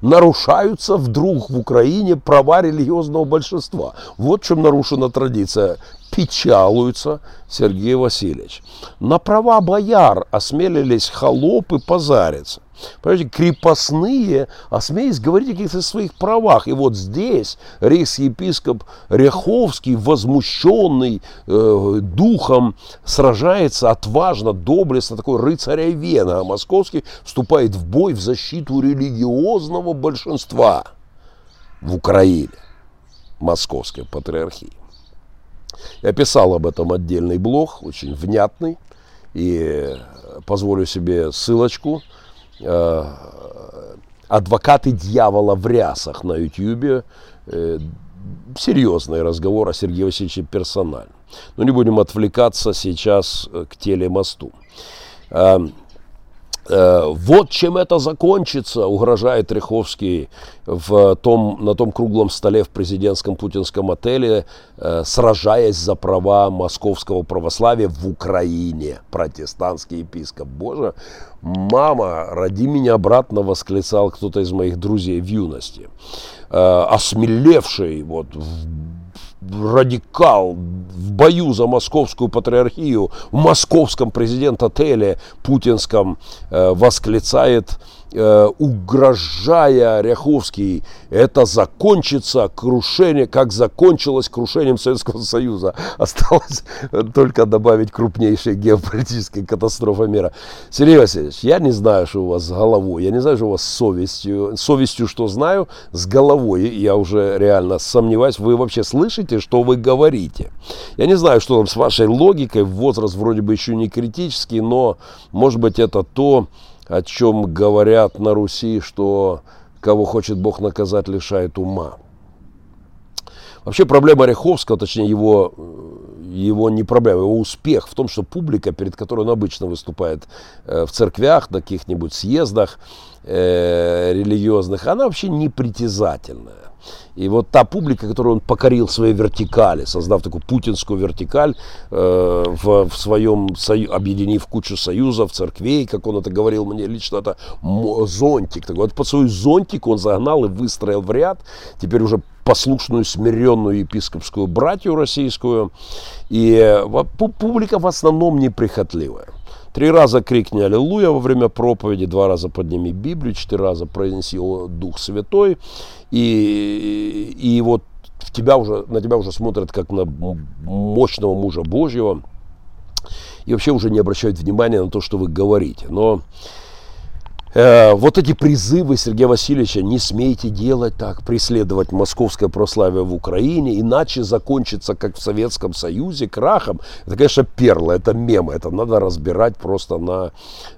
нарушаются вдруг в Украине права религиозного большинства. Вот чем нарушена традиция. Печалуется Сергей Васильевич. На права бояр осмелились холопы позариться. Понимаете, крепостные осмелись говорить о каких-то своих правах. И вот здесь рейс-епископ Ряховский, возмущенный э, духом, сражается отважно, доблестно, такой рыцаря Вена, а московский вступает в бой в защиту религиозного большинства в Украине, московской патриархии. Я писал об этом отдельный блог, очень внятный, и позволю себе ссылочку – Э, адвокаты дьявола в рясах на Ютьюбе. Э, серьезный разговор о Сергее Васильевиче персонально. Но не будем отвлекаться сейчас э, к телемосту. Э, вот чем это закончится, угрожает Риховский в том, на том круглом столе в президентском путинском отеле, э, сражаясь за права московского православия в Украине. Протестантский епископ. Боже, мама, роди меня обратно, восклицал кто-то из моих друзей в юности. Э, осмелевший вот в радикал в бою за московскую патриархию в московском президент-отеле путинском э, восклицает Э, угрожая Ряховский, это закончится крушение, как закончилось крушением Советского Союза. Осталось только добавить крупнейшей геополитической катастрофы мира. Сергей Васильевич, я не знаю, что у вас с головой, я не знаю, что у вас с совестью. Совестью, что знаю, с головой я уже реально сомневаюсь, вы вообще слышите, что вы говорите. Я не знаю, что там с вашей логикой, возраст вроде бы еще не критический, но может быть это то, о чем говорят на Руси, что кого хочет Бог наказать, лишает ума. Вообще проблема Ореховского, точнее его, его не проблема, его успех в том, что публика, перед которой он обычно выступает э, в церквях, на каких-нибудь съездах э, религиозных, она вообще непритязательная. И вот та публика, которую он покорил своей вертикали, создав такую путинскую вертикаль, э, в, в своем, сою, объединив кучу союзов, церквей, как он это говорил мне лично, это зонтик. Так вот, под свой зонтик он загнал и выстроил в ряд, теперь уже послушную, смиренную епископскую братью российскую. И э, публика в основном неприхотливая. Три раза крикни «Аллилуйя» во время проповеди, два раза подними Библию, четыре раза произнеси Дух Святой. И, и вот в тебя уже, на тебя уже смотрят как на мощного мужа Божьего. И вообще уже не обращают внимания на то, что вы говорите. Но Э, вот эти призывы Сергея Васильевича, не смейте делать так, преследовать московское прославие в Украине, иначе закончится, как в Советском Союзе, крахом. Это, конечно, перла, это мемы, это надо разбирать просто на,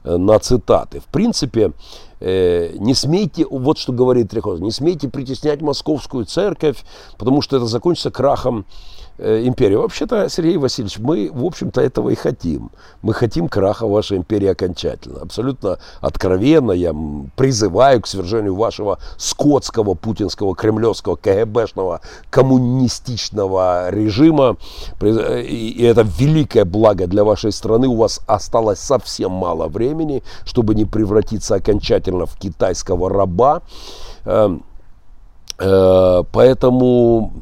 э, на цитаты. В принципе, э, не смейте, вот что говорит Трехоз, не смейте притеснять московскую церковь, потому что это закончится крахом империи. Вообще-то, Сергей Васильевич, мы, в общем-то, этого и хотим. Мы хотим краха вашей империи окончательно. Абсолютно откровенно я призываю к свержению вашего скотского, путинского, кремлевского, КГБшного, коммунистичного режима. И это великое благо для вашей страны. У вас осталось совсем мало времени, чтобы не превратиться окончательно в китайского раба. Эм, э, поэтому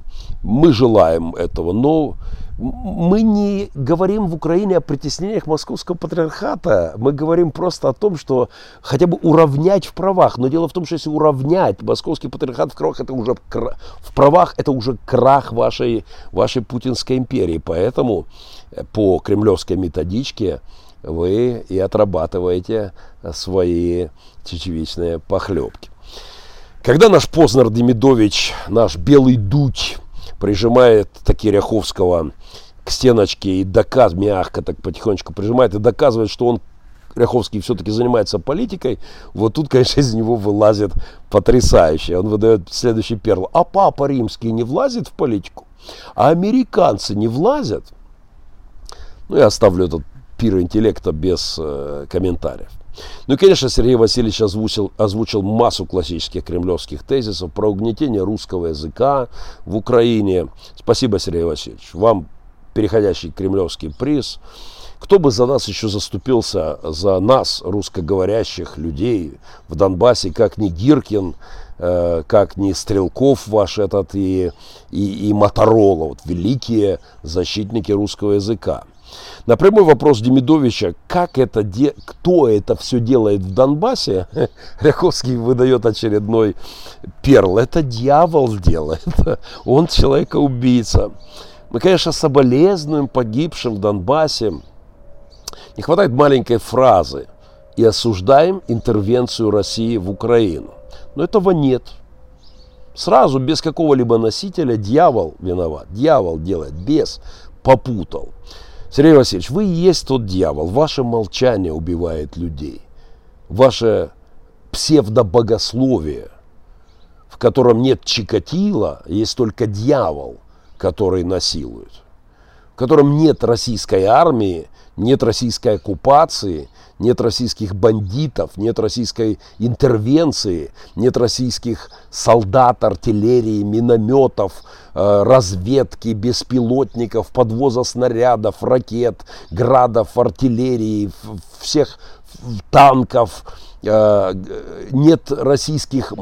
мы желаем этого, но мы не говорим в Украине о притеснениях московского патриархата, мы говорим просто о том, что хотя бы уравнять в правах. Но дело в том, что если уравнять московский патриархат в правах, это уже, в правах, это уже крах вашей, вашей путинской империи. Поэтому э, по кремлевской методичке вы и отрабатываете свои чечевичные похлебки. Когда наш Познер Демидович, наш белый дуть, прижимает Такиряховского к стеночке и доказ мягко так потихонечку прижимает и доказывает, что он Ряховский все-таки занимается политикой, вот тут, конечно, из него вылазит потрясающе. Он выдает следующий перл. А папа римский не влазит в политику? А американцы не влазят? Ну, я оставлю этот пир интеллекта без э, комментариев. Ну и, конечно, Сергей Васильевич озвучил, озвучил массу классических кремлевских тезисов про угнетение русского языка в Украине. Спасибо, Сергей Васильевич. Вам переходящий кремлевский приз. Кто бы за нас еще заступился, за нас, русскоговорящих людей в Донбассе, как не Гиркин, э, как не Стрелков ваш этот и, и, и Моторола, вот великие защитники русского языка. На прямой вопрос Демидовича, как это де... кто это все делает в Донбассе, *laughs* Ряховский выдает очередной перл. Это дьявол делает. *laughs* Он человека-убийца. Мы, конечно, соболезнуем погибшим в Донбассе. Не хватает маленькой фразы. И осуждаем интервенцию России в Украину. Но этого нет. Сразу, без какого-либо носителя, дьявол виноват. Дьявол делает, без попутал. Сергей Васильевич, вы и есть тот дьявол. Ваше молчание убивает людей. Ваше псевдобогословие, в котором нет чикатила, есть только дьявол, который насилует. Котором нет российской армии, нет российской оккупации, нет российских бандитов, нет российской интервенции, нет российских солдат, артиллерии, минометов, э, разведки, беспилотников, подвоза снарядов, ракет, градов, артиллерии, всех танков, э, нет российских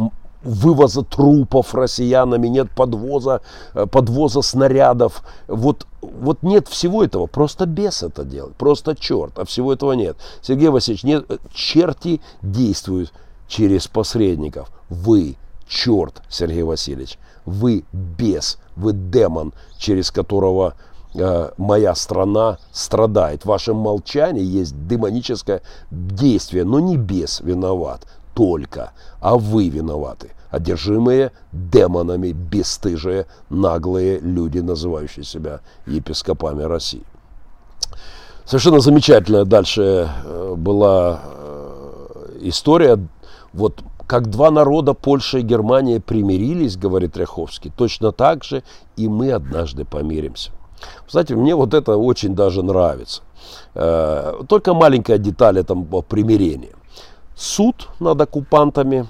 вывоза трупов россиянами, нет подвоза, э, подвоза снарядов. Вот, вот нет всего этого. Просто бес это делает. Просто черт. А всего этого нет. Сергей Васильевич, нет, э, черти действуют через посредников. Вы черт, Сергей Васильевич. Вы бес. Вы демон, через которого э, моя страна страдает. В вашем молчании есть демоническое действие, но не бес виноват только, а вы виноваты. Одержимые демонами, бесстыжие, наглые люди, называющие себя епископами России. Совершенно замечательная дальше э, была э, история. Вот как два народа, Польша и Германия, примирились, говорит Ряховский, точно так же и мы однажды помиримся. Кстати, мне вот это очень даже нравится. Э, только маленькая деталь этого примирения суд над оккупантами,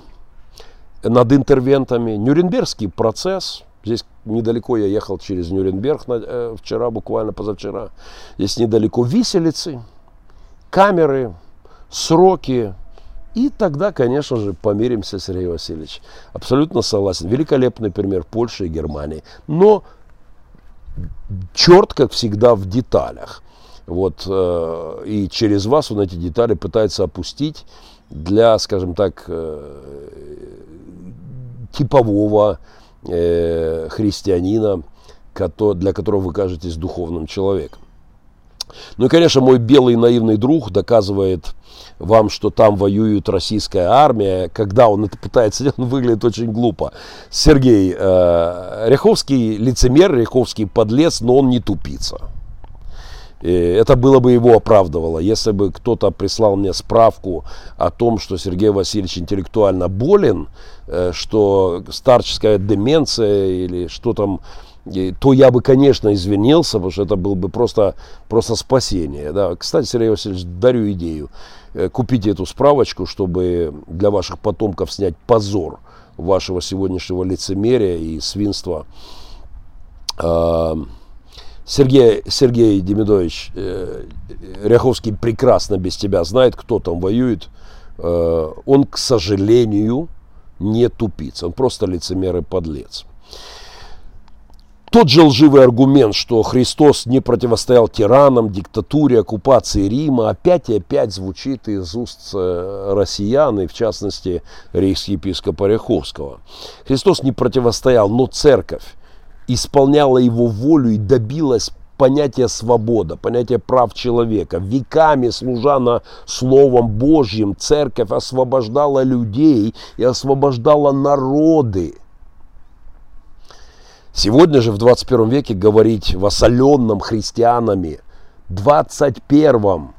над интервентами, Нюрнбергский процесс. Здесь недалеко я ехал через Нюрнберг э, вчера, буквально позавчера. Здесь недалеко виселицы, камеры, сроки. И тогда, конечно же, помиримся, Сергей Васильевич. Абсолютно согласен. Великолепный пример Польши и Германии. Но черт, как всегда, в деталях. Вот, э, и через вас он эти детали пытается опустить для, скажем так, э, типового э, христианина, для которого вы кажетесь духовным человеком. Ну и, конечно, мой белый наивный друг доказывает вам, что там воюет российская армия. Когда он это пытается он выглядит очень глупо. Сергей, э, Ряховский лицемер, Ряховский подлец, но он не тупица. Это было бы его оправдывало, если бы кто-то прислал мне справку о том, что Сергей Васильевич интеллектуально болен, э, что старческая деменция или что там, то я бы, конечно, извинился, потому что это было бы просто, просто спасение. Да. Кстати, Сергей Васильевич, дарю идею. Э, купите эту справочку, чтобы для ваших потомков снять позор вашего сегодняшнего лицемерия и свинства. Сергей, Сергей Демидович э, Ряховский прекрасно без тебя знает, кто там воюет. Э, он, к сожалению, не тупица. Он просто лицемер и подлец. тот же лживый аргумент, что Христос не противостоял тиранам, диктатуре, оккупации Рима, опять и опять звучит из уст э, россиян, и в частности рейхс-епископа Ряховского. Христос не противостоял, но церковь исполняла его волю и добилась понятия свобода, понятия прав человека. Веками, служа на Словом Божьим, церковь освобождала людей и освобождала народы Сегодня же в 21 веке говорить в осоленном христианами 21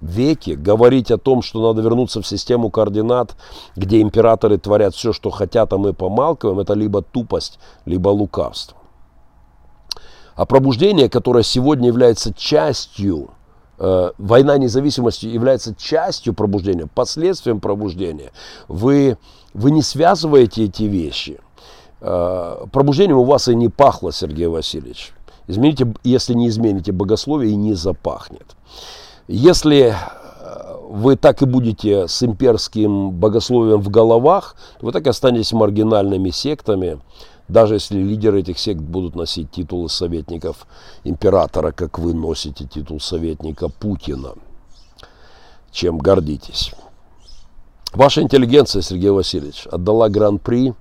веке говорить о том, что надо вернуться в систему координат, где императоры творят все, что хотят, а мы помалкиваем, это либо тупость, либо лукавство. А пробуждение, которое сегодня является частью, э, война независимости является частью пробуждения, последствием пробуждения, вы, вы не связываете эти вещи. Э, пробуждением у вас и не пахло, Сергей Васильевич. Измените, если не измените богословие, и не запахнет. Если э, вы так и будете с имперским богословием в головах, вы так и останетесь маргинальными сектами, даже если лидеры этих сект будут носить титулы советников императора, как вы носите титул советника Путина. Чем гордитесь. Ваша интеллигенция, Сергей Васильевич, отдала гран-при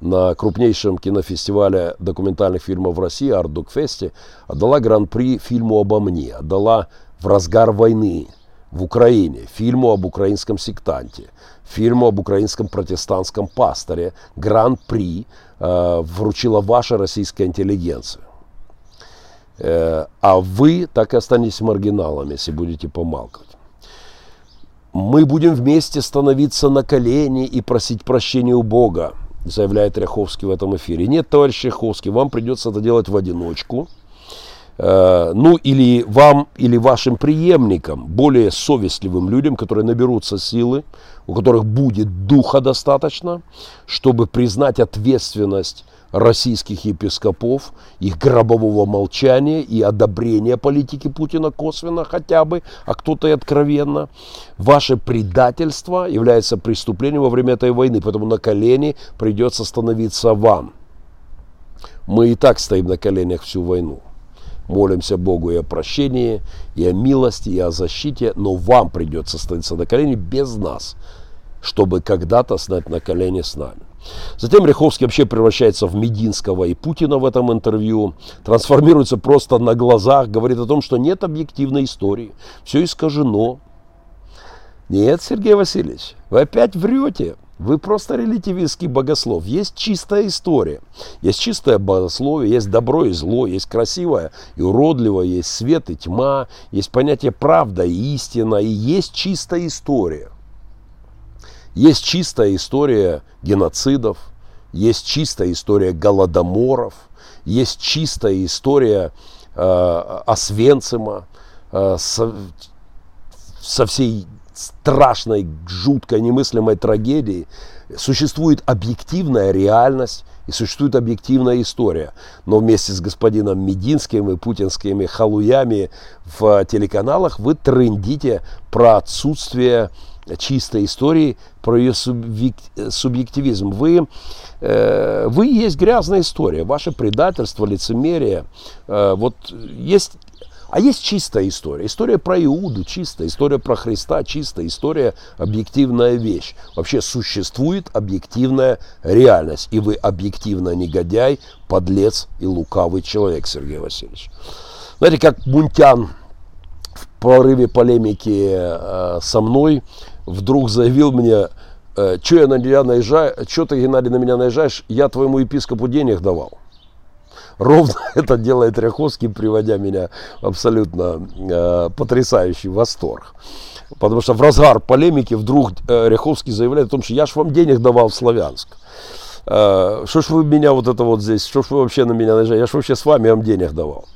на крупнейшем кинофестивале документальных фильмов в России, Ардукфесте, отдала гран-при фильму обо мне, отдала в разгар войны в Украине, фильму об украинском сектанте, фильму об украинском протестантском пасторе, гран-при э, вручила ваша российская интеллигенция. Э, а вы так и останетесь маргиналами, если будете помалкивать. Мы будем вместе становиться на колени и просить прощения у Бога заявляет Ряховский в этом эфире. Нет, товарищ Ряховский, вам придется это делать в одиночку. Э, ну, или вам, или вашим преемникам, более совестливым людям, которые наберутся силы, у которых будет духа достаточно, чтобы признать ответственность российских епископов, их гробового молчания и одобрения политики Путина косвенно хотя бы, а кто-то и откровенно. Ваше предательство является преступлением во время этой войны, поэтому на колени придется становиться вам. Мы и так стоим на коленях всю войну. Молимся Богу и о прощении, и о милости, и о защите, но вам придется становиться на колени без нас, чтобы когда-то стать на колени с нами. Затем Ряховский вообще превращается в Мединского и Путина в этом интервью, трансформируется просто на глазах, говорит о том, что нет объективной истории, все искажено. Нет, Сергей Васильевич, вы опять врете. Вы просто релятивистский богослов. Есть чистая история. Есть чистое богословие, есть добро и зло, есть красивое и уродливое, есть свет и тьма, есть понятие правда и истина, и есть чистая история. Есть чистая история геноцидов, есть чистая история голодоморов, есть чистая история э, Освенцима э, со, со всей страшной, жуткой, немыслимой трагедией. Существует объективная реальность и существует объективная история. Но вместе с господином Мединским и путинскими халуями в телеканалах вы трендите про отсутствие чистой истории, про ее субъективизм. Вы, э, вы есть грязная история, ваше предательство, лицемерие. Э, вот есть, а есть чистая история. История про Иуду чистая, история про Христа чистая, история объективная вещь. Вообще существует объективная реальность. И вы объективно негодяй, подлец и лукавый человек, Сергей Васильевич. Знаете, как Мунтян в порыве полемики э, со мной вдруг заявил мне, э, что я на тебя наезжаю, что ты, Геннадий, на меня наезжаешь, я твоему епископу денег давал. Ровно *laughs* это делает Ряховский, приводя меня в абсолютно э, потрясающий восторг. Потому что в разгар полемики вдруг э, Ряховский заявляет о том, что я ж вам денег давал в Славянск. Э, что ж вы меня вот это вот здесь, что ж вы вообще на меня наезжаете, я ж вообще с вами вам денег давал.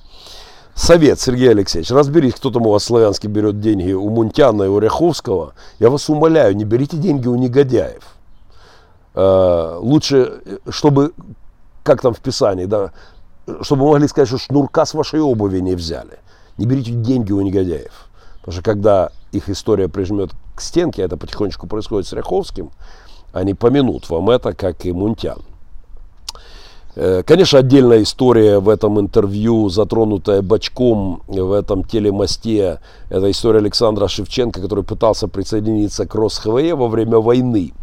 Совет, Сергей Алексеевич, разберись, кто там у вас славянский берет деньги у Мунтяна и у Ряховского. Я вас умоляю, не берите деньги у негодяев. Э, лучше, чтобы, как там в Писании, да, чтобы могли сказать, что шнурка с вашей обуви не взяли. Не берите деньги у негодяев. Потому что когда их история прижмет к стенке, это потихонечку происходит с Ряховским, они помянут вам это, как и Мунтян. Э, конечно, отдельная история в этом интервью, затронутая бочком в этом телемосте. Это история Александра Шевченко, который пытался присоединиться к РосХВЕ во время войны.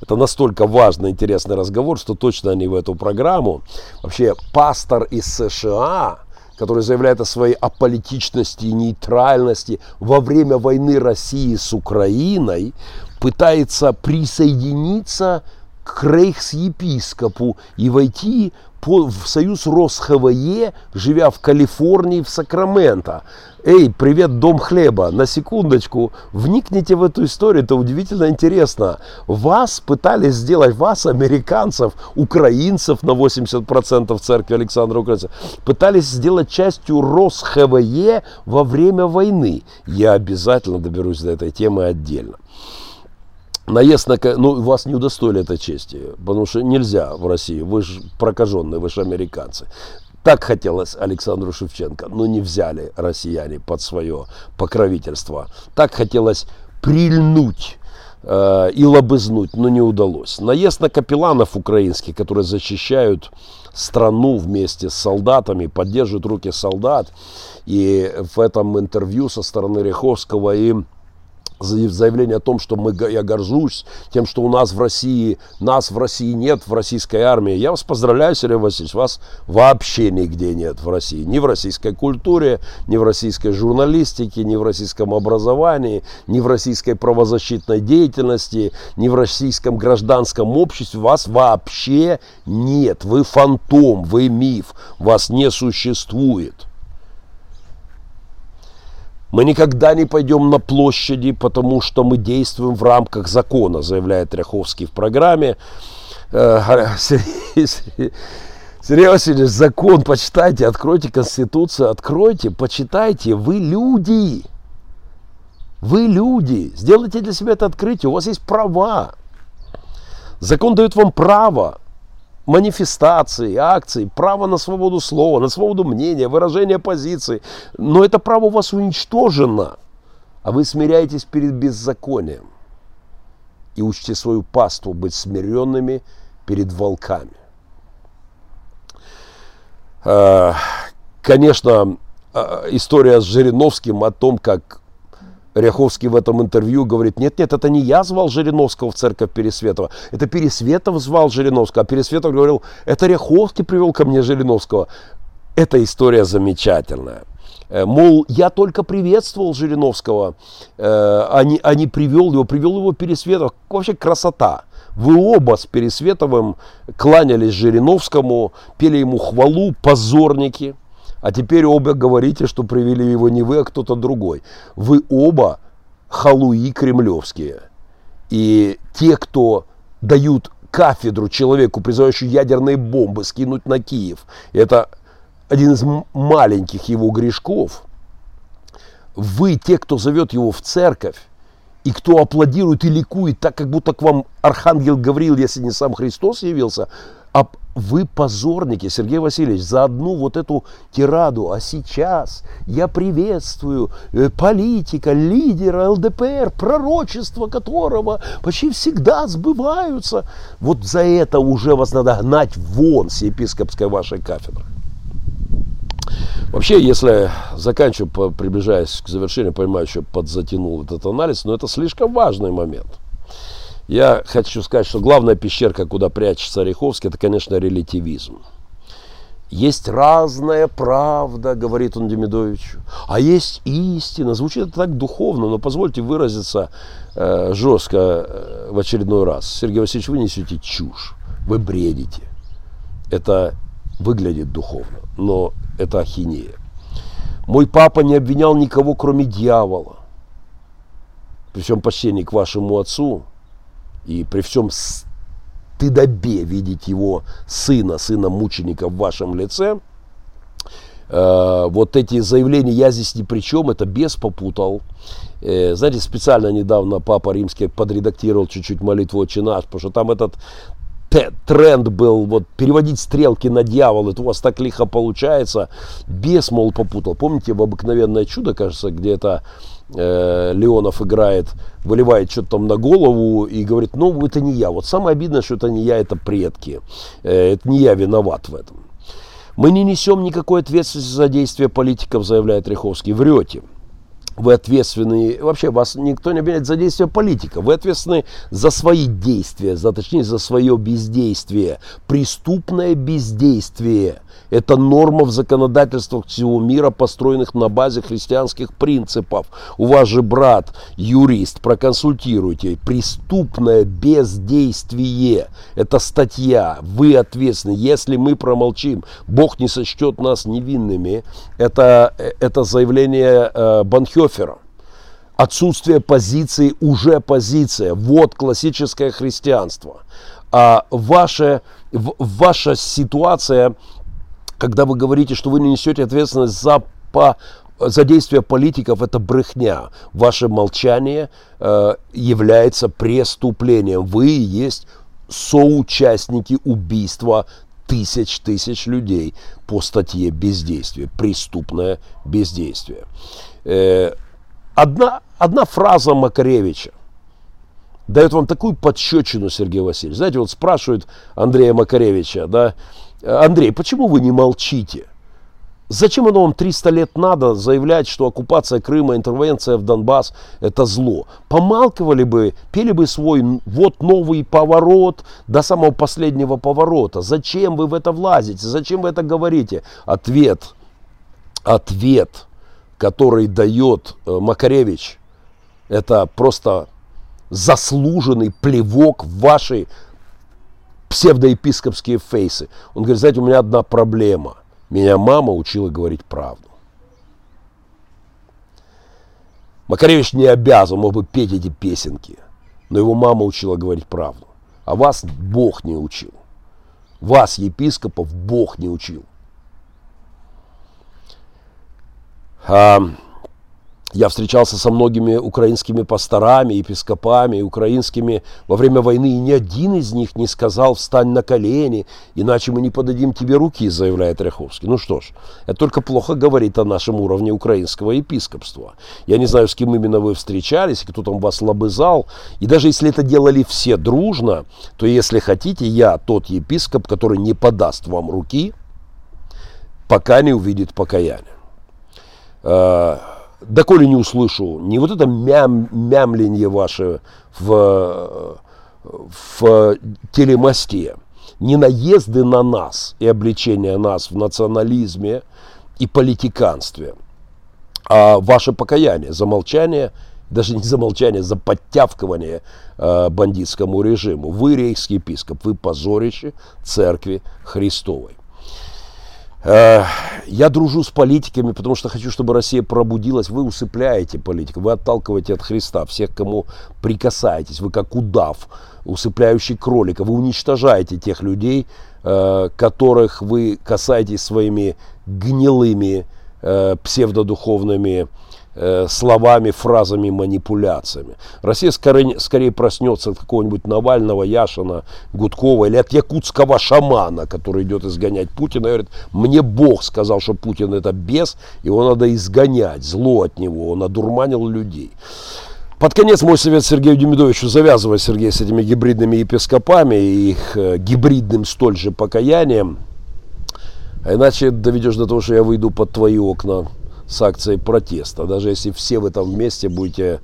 Это настолько важный, интересный разговор, что точно не в эту программу. Вообще, пастор из США, который заявляет о своей аполитичности и нейтральности во время войны России с Украиной, пытается присоединиться к рейхс-епископу и войти в союз РосХВЕ, живя в Калифорнии, в Сакраменто. Эй, привет, Дом Хлеба, на секундочку, вникните в эту историю, это удивительно интересно. Вас пытались сделать, вас, американцев, украинцев на 80% церкви Александра Украинца, пытались сделать частью РосХВЕ во время войны. Я обязательно доберусь до этой темы отдельно наезд на... Ну, вас не удостоили этой чести, потому что нельзя в России, вы же прокаженные, вы же американцы. Так хотелось Александру Шевченко, но не взяли россияне под свое покровительство. Так хотелось прильнуть э, и лобызнуть, но не удалось. Наезд на капелланов украинских, которые защищают страну вместе с солдатами, поддерживают руки солдат. И в этом интервью со стороны Ряховского им заявление о том, что мы, я горжусь тем, что у нас в России, нас в России нет, в российской армии. Я вас поздравляю, Сергей Васильевич, вас вообще нигде нет в России. Ни в российской культуре, ни в российской журналистике, ни в российском образовании, ни в российской правозащитной деятельности, ни в российском гражданском обществе. Вас вообще нет. Вы фантом, вы миф, вас не существует. Мы никогда не пойдем на площади, потому что мы действуем в рамках закона, заявляет Ряховский в программе. Э, *laughs* Сергей Васильевич, закон почитайте, откройте Конституцию, откройте, почитайте. Вы люди. Вы люди. Сделайте для себя это открытие. У вас есть права. Закон дает вам право манифестации, акции, право на свободу слова, на свободу мнения, выражение позиции. Но это право у вас уничтожено, а вы смиряетесь перед беззаконием. И учите свою паству быть смиренными перед волками. А, конечно, а, история с Жириновским о том, как Ряховский в этом интервью говорит, нет, нет, это не я звал Жириновского в церковь Пересветова, это Пересветов звал Жириновского, а Пересветов говорил, это Ряховский привел ко мне Жириновского. Эта история замечательная. Э, мол, я только приветствовал Жириновского, а не, а не привел его, привел его Пересветов. Вообще красота. Вы оба с Пересветовым кланялись Жириновскому, пели ему хвалу, позорники – а теперь оба говорите, что привели его не вы, а кто-то другой. Вы оба халуи кремлевские. И те, кто дают кафедру человеку, призывающему ядерные бомбы скинуть на Киев, это один из маленьких его грешков. Вы, те, кто зовет его в церковь, и кто аплодирует и ликует, так как будто к вам архангел Гавриил, если не сам Христос явился, а вы позорники, Сергей Васильевич, за одну вот эту тираду. А сейчас я приветствую э, политика, лидера ЛДПР, пророчества которого почти всегда сбываются. Вот за это уже вас надо гнать вон с епископской вашей кафедры. Вообще, если заканчиваю, приближаясь к завершению, понимаю, что подзатянул этот анализ, но это слишком важный момент – я хочу сказать, что главная пещерка, куда прячется Ореховский, это, конечно, релятивизм. Есть разная правда, говорит он Демидовичу, а есть истина. Звучит это так духовно, но позвольте выразиться э, жестко э, в очередной раз. Сергей Васильевич, вы несете чушь, вы бредите. Это выглядит духовно, но это ахинея. Мой папа не обвинял никого, кроме дьявола. При всем почтении к вашему отцу, и при всем стыдобе видеть его сына, сына мученика в вашем лице, э, вот эти заявления «я здесь ни при чем», это бес попутал. Э, знаете, специально недавно Папа Римский подредактировал чуть-чуть молитву «Отче наш», потому что там этот тренд был вот переводить стрелки на дьявола, это у вас так лихо получается. Бес, мол, попутал. Помните в «Обыкновенное чудо», кажется, где это э, Леонов играет, выливает что-то там на голову и говорит, ну это не я. Вот самое обидное, что это не я, это предки. Э, это не я виноват в этом. Мы не несем никакой ответственности за действия политиков, заявляет Риховский. Врете вы ответственны, вообще вас никто не обвиняет за действия политика, вы ответственны за свои действия, за, точнее за свое бездействие, преступное бездействие. Это норма в законодательствах всего мира, построенных на базе христианских принципов. У вас же брат, юрист, проконсультируйте. Преступное бездействие. Это статья. Вы ответственны. Если мы промолчим, Бог не сочтет нас невинными. Это, это заявление э, Банхёфера. Отсутствие позиции уже позиция. Вот классическое христианство. А ваша, ваша ситуация когда вы говорите, что вы не несете ответственность за, по, за действия политиков, это брехня. Ваше молчание э, является преступлением. Вы есть соучастники убийства тысяч тысяч людей по статье бездействие, преступное бездействие. Э, одна, одна фраза Макаревича дает вам такую подщечину, Сергей Васильевич. Знаете, вот спрашивают Андрея Макаревича, да, Андрей, почему вы не молчите? Зачем оно вам 300 лет надо заявлять, что оккупация Крыма, интервенция в Донбасс – это зло? Помалкивали бы, пели бы свой «вот новый поворот» до самого последнего поворота. Зачем вы в это влазите? Зачем вы это говорите? Ответ, ответ, который дает э, Макаревич, это просто заслуженный плевок в ваши псевдоепископские фейсы. Он говорит, знаете, у меня одна проблема. Меня мама учила говорить правду. Макаревич не обязан, мог бы петь эти песенки, но его мама учила говорить правду. А вас Бог не учил. Вас, епископов, Бог не учил. А, я встречался со многими украинскими пасторами, епископами, украинскими во время войны, и ни один из них не сказал «встань на колени, иначе мы не подадим тебе руки», заявляет Ряховский. Ну что ж, это только плохо говорит о нашем уровне украинского епископства. Я не знаю, с кем именно вы встречались, кто там вас лобызал, и даже если это делали все дружно, то если хотите, я тот епископ, который не подаст вам руки, пока не увидит покаяние а, доколе не услышу не вот это мям, мямленье ваше в, в телемосте, не наезды на нас и обличение нас в национализме и политиканстве, а ваше покаяние, замолчание, даже не замолчание, за подтявкивание э, бандитскому режиму. Вы рейхский епископ, вы позорище церкви Христовой. Э, я дружу с политиками, потому что хочу, чтобы Россия пробудилась. Вы усыпляете политиков, вы отталкиваете от Христа всех, кому прикасаетесь. Вы как удав, усыпляющий кролика. Вы уничтожаете тех людей, э, которых вы касаетесь своими гнилыми э, псевдодуховными словами, фразами, манипуляциями. Россия скорее, скорее проснется от какого-нибудь Навального, Яшина, Гудкова или от якутского шамана, который идет изгонять Путина и говорит, мне Бог сказал, что Путин это бес, его надо изгонять, зло от него, он одурманил людей. Под конец мой совет Сергею Демидовичу завязывай, Сергей, с этими гибридными епископами и их э, гибридным столь же покаянием. А иначе доведешь до того, что я выйду под твои окна с акцией протеста. Даже если все в этом вместе будете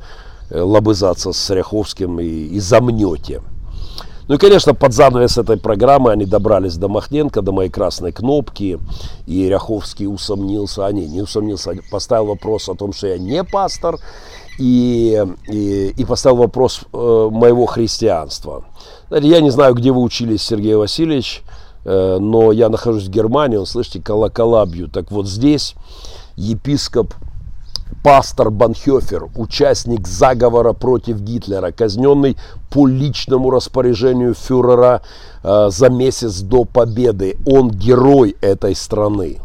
э, лобызаться с Ряховским и, и замнете. Ну и, конечно, под занавес этой программы они добрались до Махненко, до моей красной кнопки. И Ряховский усомнился, а не, не усомнился, поставил вопрос о том, что я не пастор. И, и, и поставил вопрос э, моего христианства. Я не знаю, где вы учились, Сергей Васильевич, э, но я нахожусь в Германии, он, слышите, колокола бьют. Так вот здесь епископ пастор Банхёфер, участник заговора против Гитлера, казненный по личному распоряжению фюрера э, за месяц до победы. Он герой этой страны.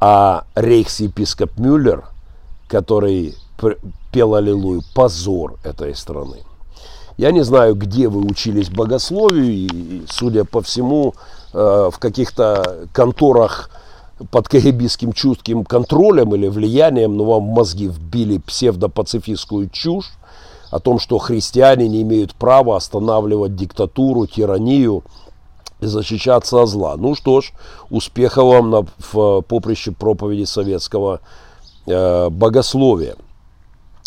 А рейхс-епископ Мюллер, который пел Аллилуйю, позор этой страны. Я не знаю, где вы учились богословию, и, судя по всему, э, в каких-то конторах под КГБским чутким контролем или влиянием, но вам в мозги вбили псевдопацифистскую чушь о том, что христиане не имеют права останавливать диктатуру, тиранию и защищаться от зла. Ну что ж, успехов вам на, в поприще проповеди советского э, богословия.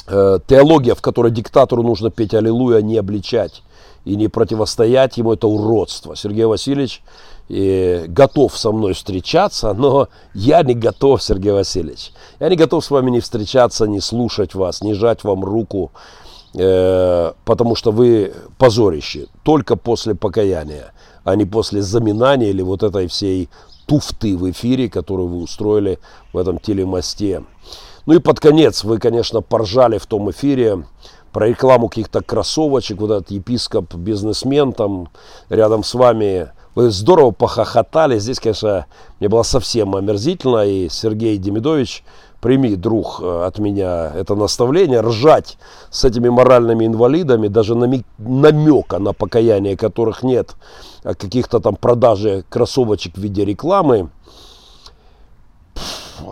Э, теология, в которой диктатору нужно петь аллилуйя, не обличать и не противостоять ему, это уродство. Сергей Васильевич э, готов со мной встречаться, но я не готов, Сергей Васильевич. Я не готов с вами не встречаться, не слушать вас, не жать вам руку, э, потому что вы позорище только после покаяния, а не после заминания или вот этой всей туфты в эфире, которую вы устроили в этом телемосте. Ну и под конец вы, конечно, поржали в том эфире про рекламу каких-то кроссовочек, вот этот епископ, бизнесмен там рядом с вами. Вы здорово похохотали. Здесь, конечно, мне было совсем омерзительно. И Сергей Демидович, прими, друг, э, от меня это наставление, ржать с этими моральными инвалидами, даже намека на покаяние которых нет, о каких-то там продаже кроссовочек в виде рекламы,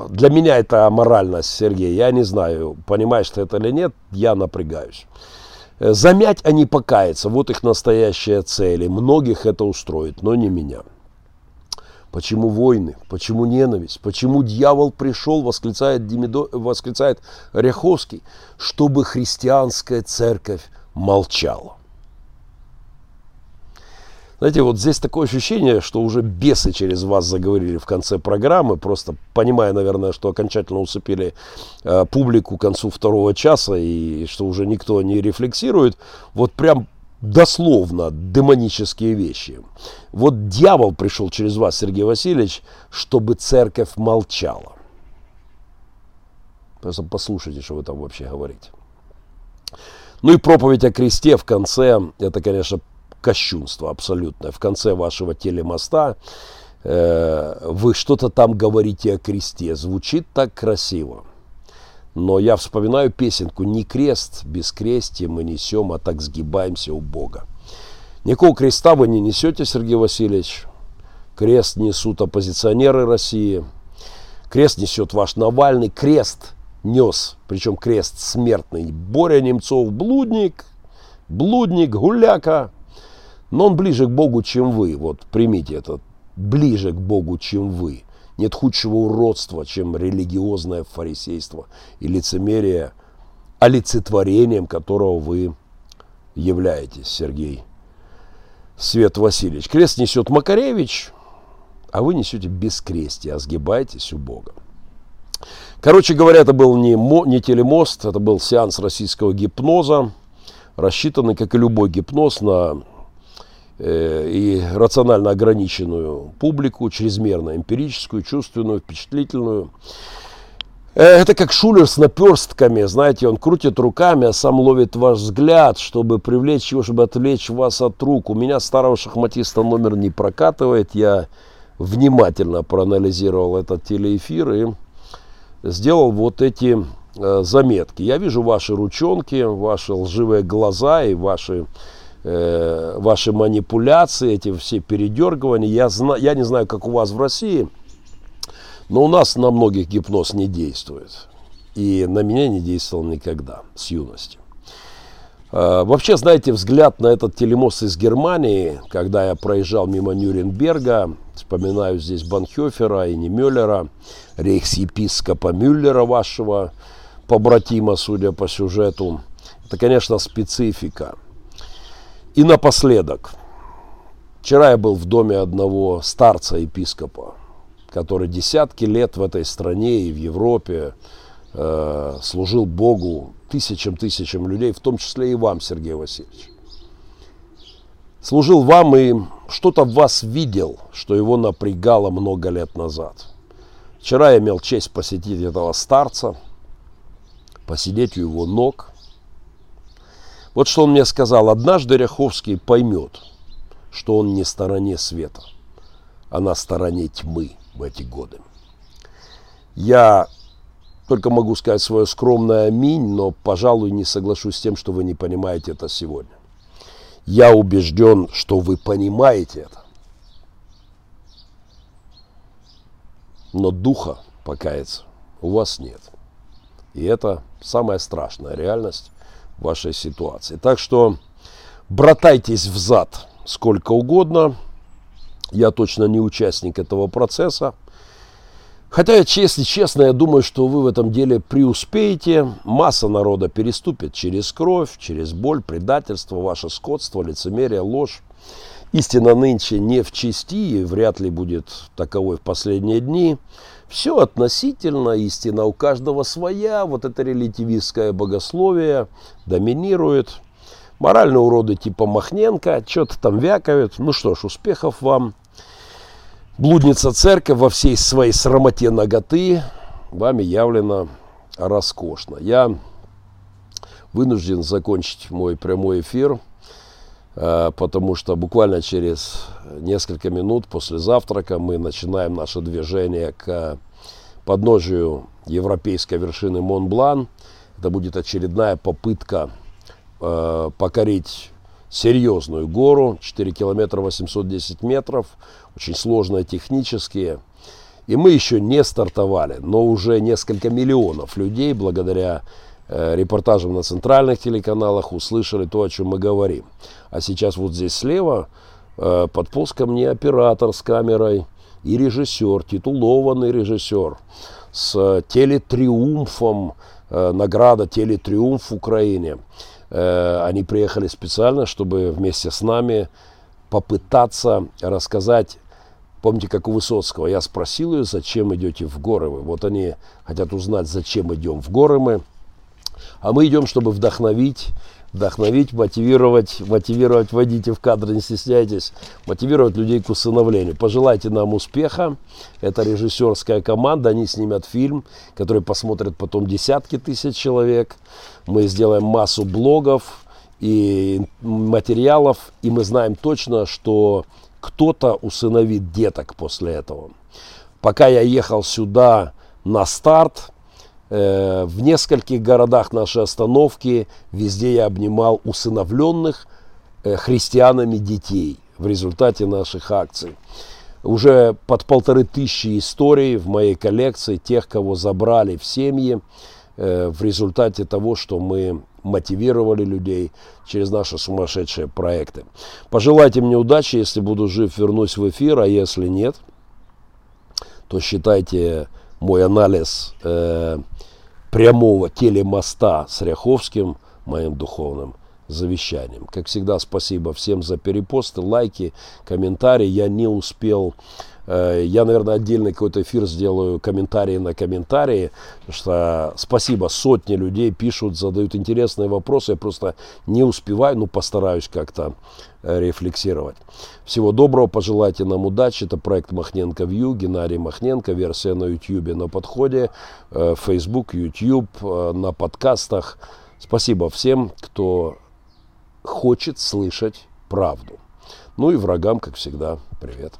для меня это аморальность, Сергей. Я не знаю, понимаешь ты это или нет, я напрягаюсь. Э, замять, а не покаяться. Вот их настоящая цель. И многих это устроит, но не меня. Почему войны? Почему ненависть? Почему дьявол пришел, восклицает, Демидо, восклицает Ряховский, чтобы христианская церковь молчала? Знаете, вот здесь такое ощущение, что уже бесы через вас заговорили в конце программы, просто понимая, наверное, что окончательно усыпили э, публику к концу второго часа и что уже никто не рефлексирует. Вот прям дословно демонические вещи. Вот дьявол пришел через вас, Сергей Васильевич, чтобы церковь молчала. Просто послушайте, что вы там вообще говорите. Ну и проповедь о кресте в конце, это, конечно, кощунство абсолютное. В конце вашего телемоста э, вы что-то там говорите о кресте. Звучит так красиво. Но я вспоминаю песенку «Не крест, без крестия мы несем, а так сгибаемся у Бога». Никакого креста вы не несете, Сергей Васильевич. Крест несут оппозиционеры России. Крест несет ваш Навальный. Крест нес, причем крест смертный, Боря Немцов, блудник, блудник, гуляка, но он ближе к Богу, чем вы. Вот примите это. Ближе к Богу, чем вы. Нет худшего уродства, чем религиозное фарисейство и лицемерие, олицетворением которого вы являетесь, Сергей Свет Васильевич. Крест несет Макаревич, а вы несете бескрестие, а сгибаетесь у Бога. Короче говоря, это был не, не телемост, это был сеанс российского гипноза, рассчитанный, как и любой гипноз, на и рационально ограниченную публику, чрезмерно эмпирическую, чувственную, впечатлительную. Э, это как шулер с наперстками, знаете, он крутит руками, а сам ловит ваш взгляд, чтобы привлечь его, чтобы отвлечь вас от рук. У меня старого шахматиста номер не прокатывает, я внимательно проанализировал этот телеэфир и сделал вот эти э, заметки. Я вижу ваши ручонки, ваши лживые глаза и ваши э, ваши манипуляции, эти все передергивания. Я, зна, я не знаю, как у вас в России, но у нас на многих гипноз не действует. И на меня не действовал никогда, с юности. Э, вообще, знаете, взгляд на этот телемост из Германии, когда я проезжал мимо Нюрнберга, вспоминаю здесь Банхёфера и Немюллера, рейхс-епископа Мюллера вашего, побратима, судя по сюжету. Это, конечно, специфика – и напоследок. Вчера я был в доме одного старца-епископа, который десятки лет в этой стране и в Европе э, служил Богу тысячам-тысячам людей, в том числе и вам, Сергей Васильевич. Служил вам и что-то в вас видел, что его напрягало много лет назад. Вчера я имел честь посетить этого старца, посидеть у его ног – вот что он мне сказал. Однажды Ряховский поймет, что он не стороне света, а на стороне тьмы в эти годы. Я только могу сказать свое скромное аминь, но, пожалуй, не соглашусь с тем, что вы не понимаете это сегодня. Я убежден, что вы понимаете это. но духа покаяться у вас нет. И это самая страшная реальность вашей ситуации. Так что братайтесь в зад сколько угодно. Я точно не участник этого процесса. Хотя, если честно, я думаю, что вы в этом деле преуспеете. Масса народа переступит через кровь, через боль, предательство, ваше скотство, лицемерие, ложь. Истина нынче не в чести и вряд ли будет таковой в последние дни. Все относительно, истина у каждого своя. Вот это релятивистское богословие доминирует. Моральные уроды типа Махненко что-то там вякают. Ну что ж, успехов вам. Блудница церковь во всей своей срамоте ноготы вами явлена роскошно. Я вынужден закончить мой прямой эфир, потому что буквально через несколько минут после завтрака мы начинаем наше движение к подножию европейской вершины Монблан. Это будет очередная попытка э, покорить серьезную гору, 4 километра 810 метров, очень сложная технически. И мы еще не стартовали, но уже несколько миллионов людей благодаря э, репортажам на центральных телеканалах услышали то, о чем мы говорим. А сейчас вот здесь слева э, подполз ко мне оператор с камерой и режиссер, титулованный режиссер с телетриумфом, э, награда телетриумф в Украине. Э, они приехали специально, чтобы вместе с нами попытаться рассказать Помните, как у Высоцкого, я спросил ее, зачем идете в горы вы. Вот они хотят узнать, зачем идем в горы мы. А мы идем, чтобы вдохновить, вдохновить, мотивировать, мотивировать, вводите в кадр, не стесняйтесь, мотивировать людей к усыновлению. Пожелайте нам успеха. Это режиссерская команда, они снимят фильм, который посмотрят потом десятки тысяч человек. Мы сделаем массу блогов и материалов, и мы знаем точно, что кто-то усыновит деток после этого. Пока я ехал сюда на старт, в нескольких городах нашей остановки везде я обнимал усыновленных э, христианами детей в результате наших акций. Уже под полторы тысячи историй в моей коллекции тех, кого забрали в семьи э, в результате того, что мы мотивировали людей через наши сумасшедшие проекты. Пожелайте мне удачи, если буду жив, вернусь в эфир, а если нет, то считайте мой анализ э, прямого телемоста с Ряховским моим духовным завещанием. Как всегда, спасибо всем за перепосты, лайки, комментарии. Я не успел Э, я, наверное, отдельный какой-то эфир сделаю, комментарии на комментарии, что спасибо, сотни людей пишут, задают интересные вопросы, я просто не успеваю, ну постараюсь как-то рефлексировать. Всего доброго, пожелайте нам удачи. Это проект Махненко View, Геннадий Махненко, версия на YouTube на подходе, э, Facebook, YouTube, на подкастах. Спасибо всем, кто хочет слышать правду. Ну и врагам, как всегда, привет.